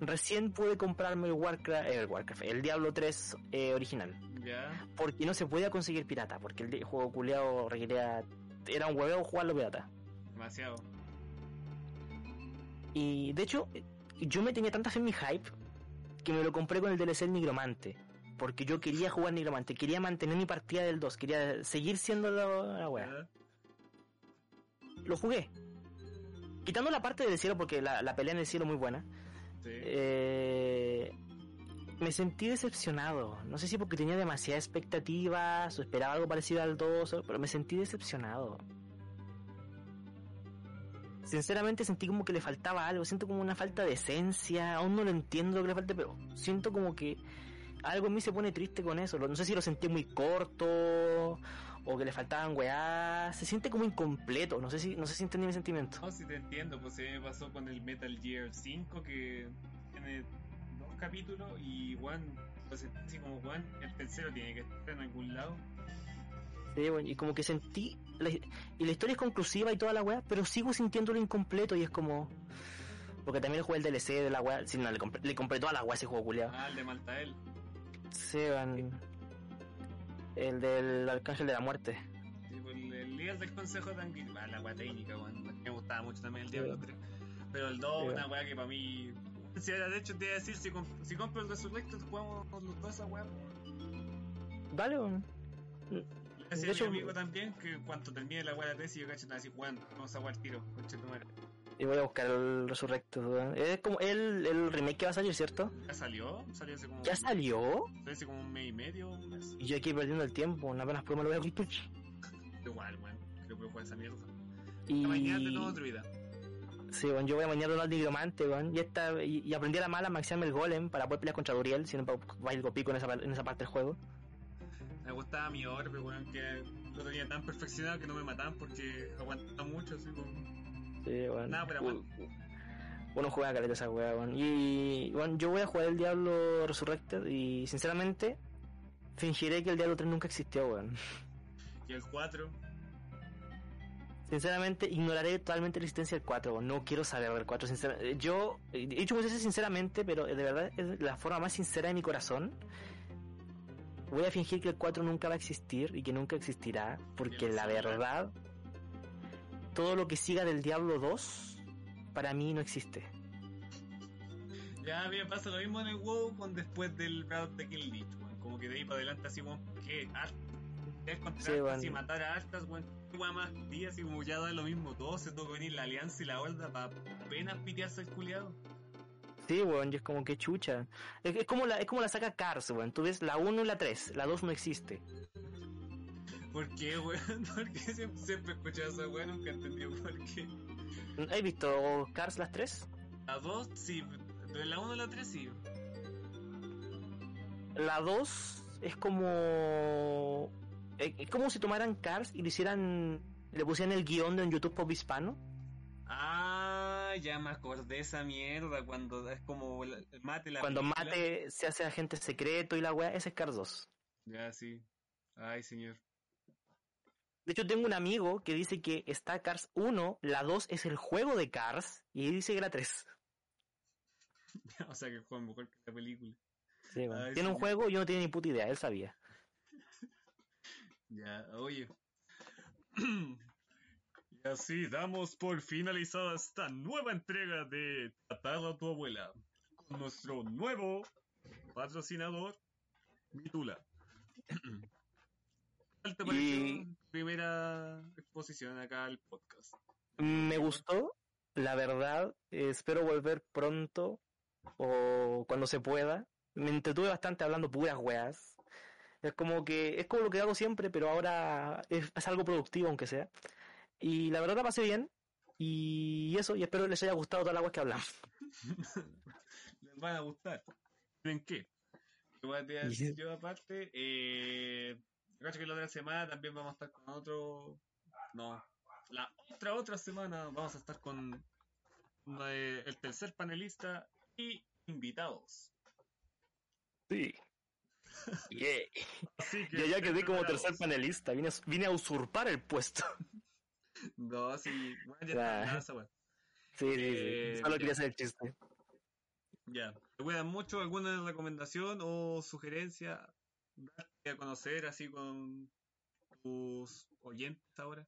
recién pude comprarme el Warcraft, el Warcraft, el Diablo 3 eh, original. Ya. porque no se podía conseguir pirata, porque el juego culeado requería era un hueveo jugarlo pirata. Demasiado. Y de hecho, yo me tenía tanta fe en mi hype que me lo compré con el DLC del Nigromante. Porque yo quería jugar Nigromante, quería mantener mi partida del 2, quería seguir siendo la, la. Lo jugué. Quitando la parte del cielo, porque la, la pelea en el cielo es muy buena. Sí. Eh, me sentí decepcionado. No sé si porque tenía demasiadas expectativas o esperaba algo parecido al 2, o- pero me sentí decepcionado. Sinceramente sentí como que le faltaba algo, siento como una falta de esencia, aún no lo entiendo lo que le falta, pero siento como que algo en mí se pone triste con eso. No sé si lo sentí muy corto o que le faltaban weá, se siente como incompleto, no sé si no sé si entendí mi sentimiento. No, si te entiendo, pues se me pasó con el Metal Gear 5 que capítulos y Juan, pues así como Juan, el tercero tiene que estar en algún lado. Sí, bueno, y como que sentí. la- y la historia es conclusiva y toda la weá, pero sigo sintiéndolo incompleto y es como. Porque también jugué el DLC de la weá. Sí, no, le compré, le compré toda la weá ese juego culiado. Ah, el de Maltael. Sí, van- El del Arcángel de la Muerte. Sí, pues, el, el líder del consejo de ah, la weá técnica, weón. Me gustaba mucho también el Diablo Sí. 3. Pero el 2 Sí. una weá que para mí. Si era, de hecho, te iba a decir, si, comp- si compro el Resurrected, jugamos los dos esa weá. Dale, weón. Decía De a hecho- mi amigo también que cuando termine la weá de tesis, yo cacho, nada así, weón, vamos a jugar el tiro, conche tu madre. Y voy a buscar el Resurrected, weón. Es como el, el remake que va a salir, ¿cierto? ¿Ya salió? Salió hace como. ¿Ya salió? Hace como un mes y medio, un mes. Y yo aquí perdiendo el tiempo, apenas prueba lo voy a comprar. Igual, weón. Creo que voy a jugar esa mierda. Y... La mañana de todo otro vida. Sí, bueno, yo voy a mañana al nigromante, weón, y, esta, y, y aprendí a la mala maxearme el golem para poder pelear contra Duriel, si no va a ir pico en esa, en esa parte del juego. Me gustaba mi orbe, weón, que lo tenía tan perfeccionado que no me mataban porque aguantaba mucho, así como. Sí, weón. Nada, pero U- Uno juega caleta esa weá, weón. Y, bueno, yo voy a jugar el Diablo Resurrected y, sinceramente, fingiré que el Diablo 3 nunca existió, weón. Y el 4, Sinceramente, ignoraré totalmente la existencia del 4, weón. No quiero saber del 4, sinceramente. Yo, he dicho muchas veces sinceramente, pero de verdad es la forma más sincera de mi corazón. Voy a fingir que el 4 nunca va a existir y que nunca existirá, porque la verdad, todo lo que siga del Diablo 2, para mí no existe. ya a mí me pasa lo mismo en el WoW con después del round de Kill. Como que de ahí para adelante, así, weón, que weón. y matar a hartas, weón. Qué weá más días y como ya da lo mismo todo, se tuvo que venir la alianza y la horda para apenas pitearse el culiado. Sí, weón, y es como que chucha. Es, es como la, es como la saga Cars, weón. Tú ves la 1 y la 3, la 2 no existe. ¿Por qué, weón? Porque siempre, siempre he escuchado esa weón, nunca he entendido por qué. ¿Has visto Cars las 3? La 2, sí, de la 1 a la 3, sí. La 2 es como. Es es como si tomaran Cars y le hicieran. Le pusieran el guion de un YouTube pop hispano. Ah, ya me acordé esa mierda cuando es como el mate la Cuando película. Mate se hace agente secreto y la weá, ese es Cars 2. Ya, sí. Ay, señor. De hecho, tengo un amigo que dice que está Cars 1, la 2 es el juego de Cars y dice que la 3. o sea que juega mejor que la película. Sí, weón. Ay, Tiene un juego y yo no tiene ni puta idea, él sabía. Ya, oye. y así damos por finalizada esta nueva entrega de Tratar a tu abuela con nuestro nuevo patrocinador, Mitula. ¿Cuál te pareció Y- primera exposición acá al podcast? Me gustó, la verdad. espero volver pronto o cuando se pueda. Me entretuve bastante hablando puras weas. Es como que es como lo que hago siempre, pero ahora es, es algo productivo, aunque sea. Y la verdad la pasé bien. Y eso, y espero les haya gustado todas las weas que hablamos. Les van a gustar. ¿En qué? ¿Qué voy a decir yo aparte? Eh, que la otra semana también vamos a estar con otro. No. La otra, otra semana vamos a estar con eh, el tercer panelista y invitados. Sí. Yeah. Así que Yo ya quedé como tercer panelista. Vine a, vine a usurpar el puesto. No, sí. Bueno, ya Ah. está, esa wea. Sí, sí, Eh, sí. Solo quería hacer el chiste. Ya. ¿Te cuidan mucho? ¿Alguna recomendación o sugerencia? Darte a conocer así con tus oyentes ahora.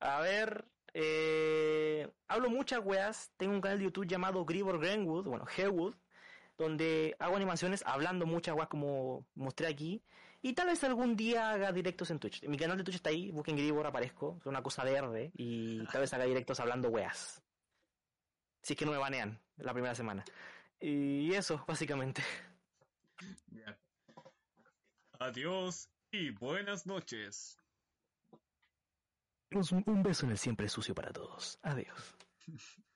A ver, eh, hablo muchas weas. Tengo un canal de YouTube llamado Gribor Greenwood, bueno, Harewood, donde hago animaciones hablando muchas weas como mostré aquí. Y tal vez algún día haga directos en Twitch. Mi canal de Twitch está ahí, busquen Gribor, aparezco. Es una cosa verde. Y tal vez haga directos hablando weas. Si es que no me banean la primera semana. Y eso, básicamente. Ya. Adiós y buenas noches. Un, un beso en el siempre sucio para todos. Adiós.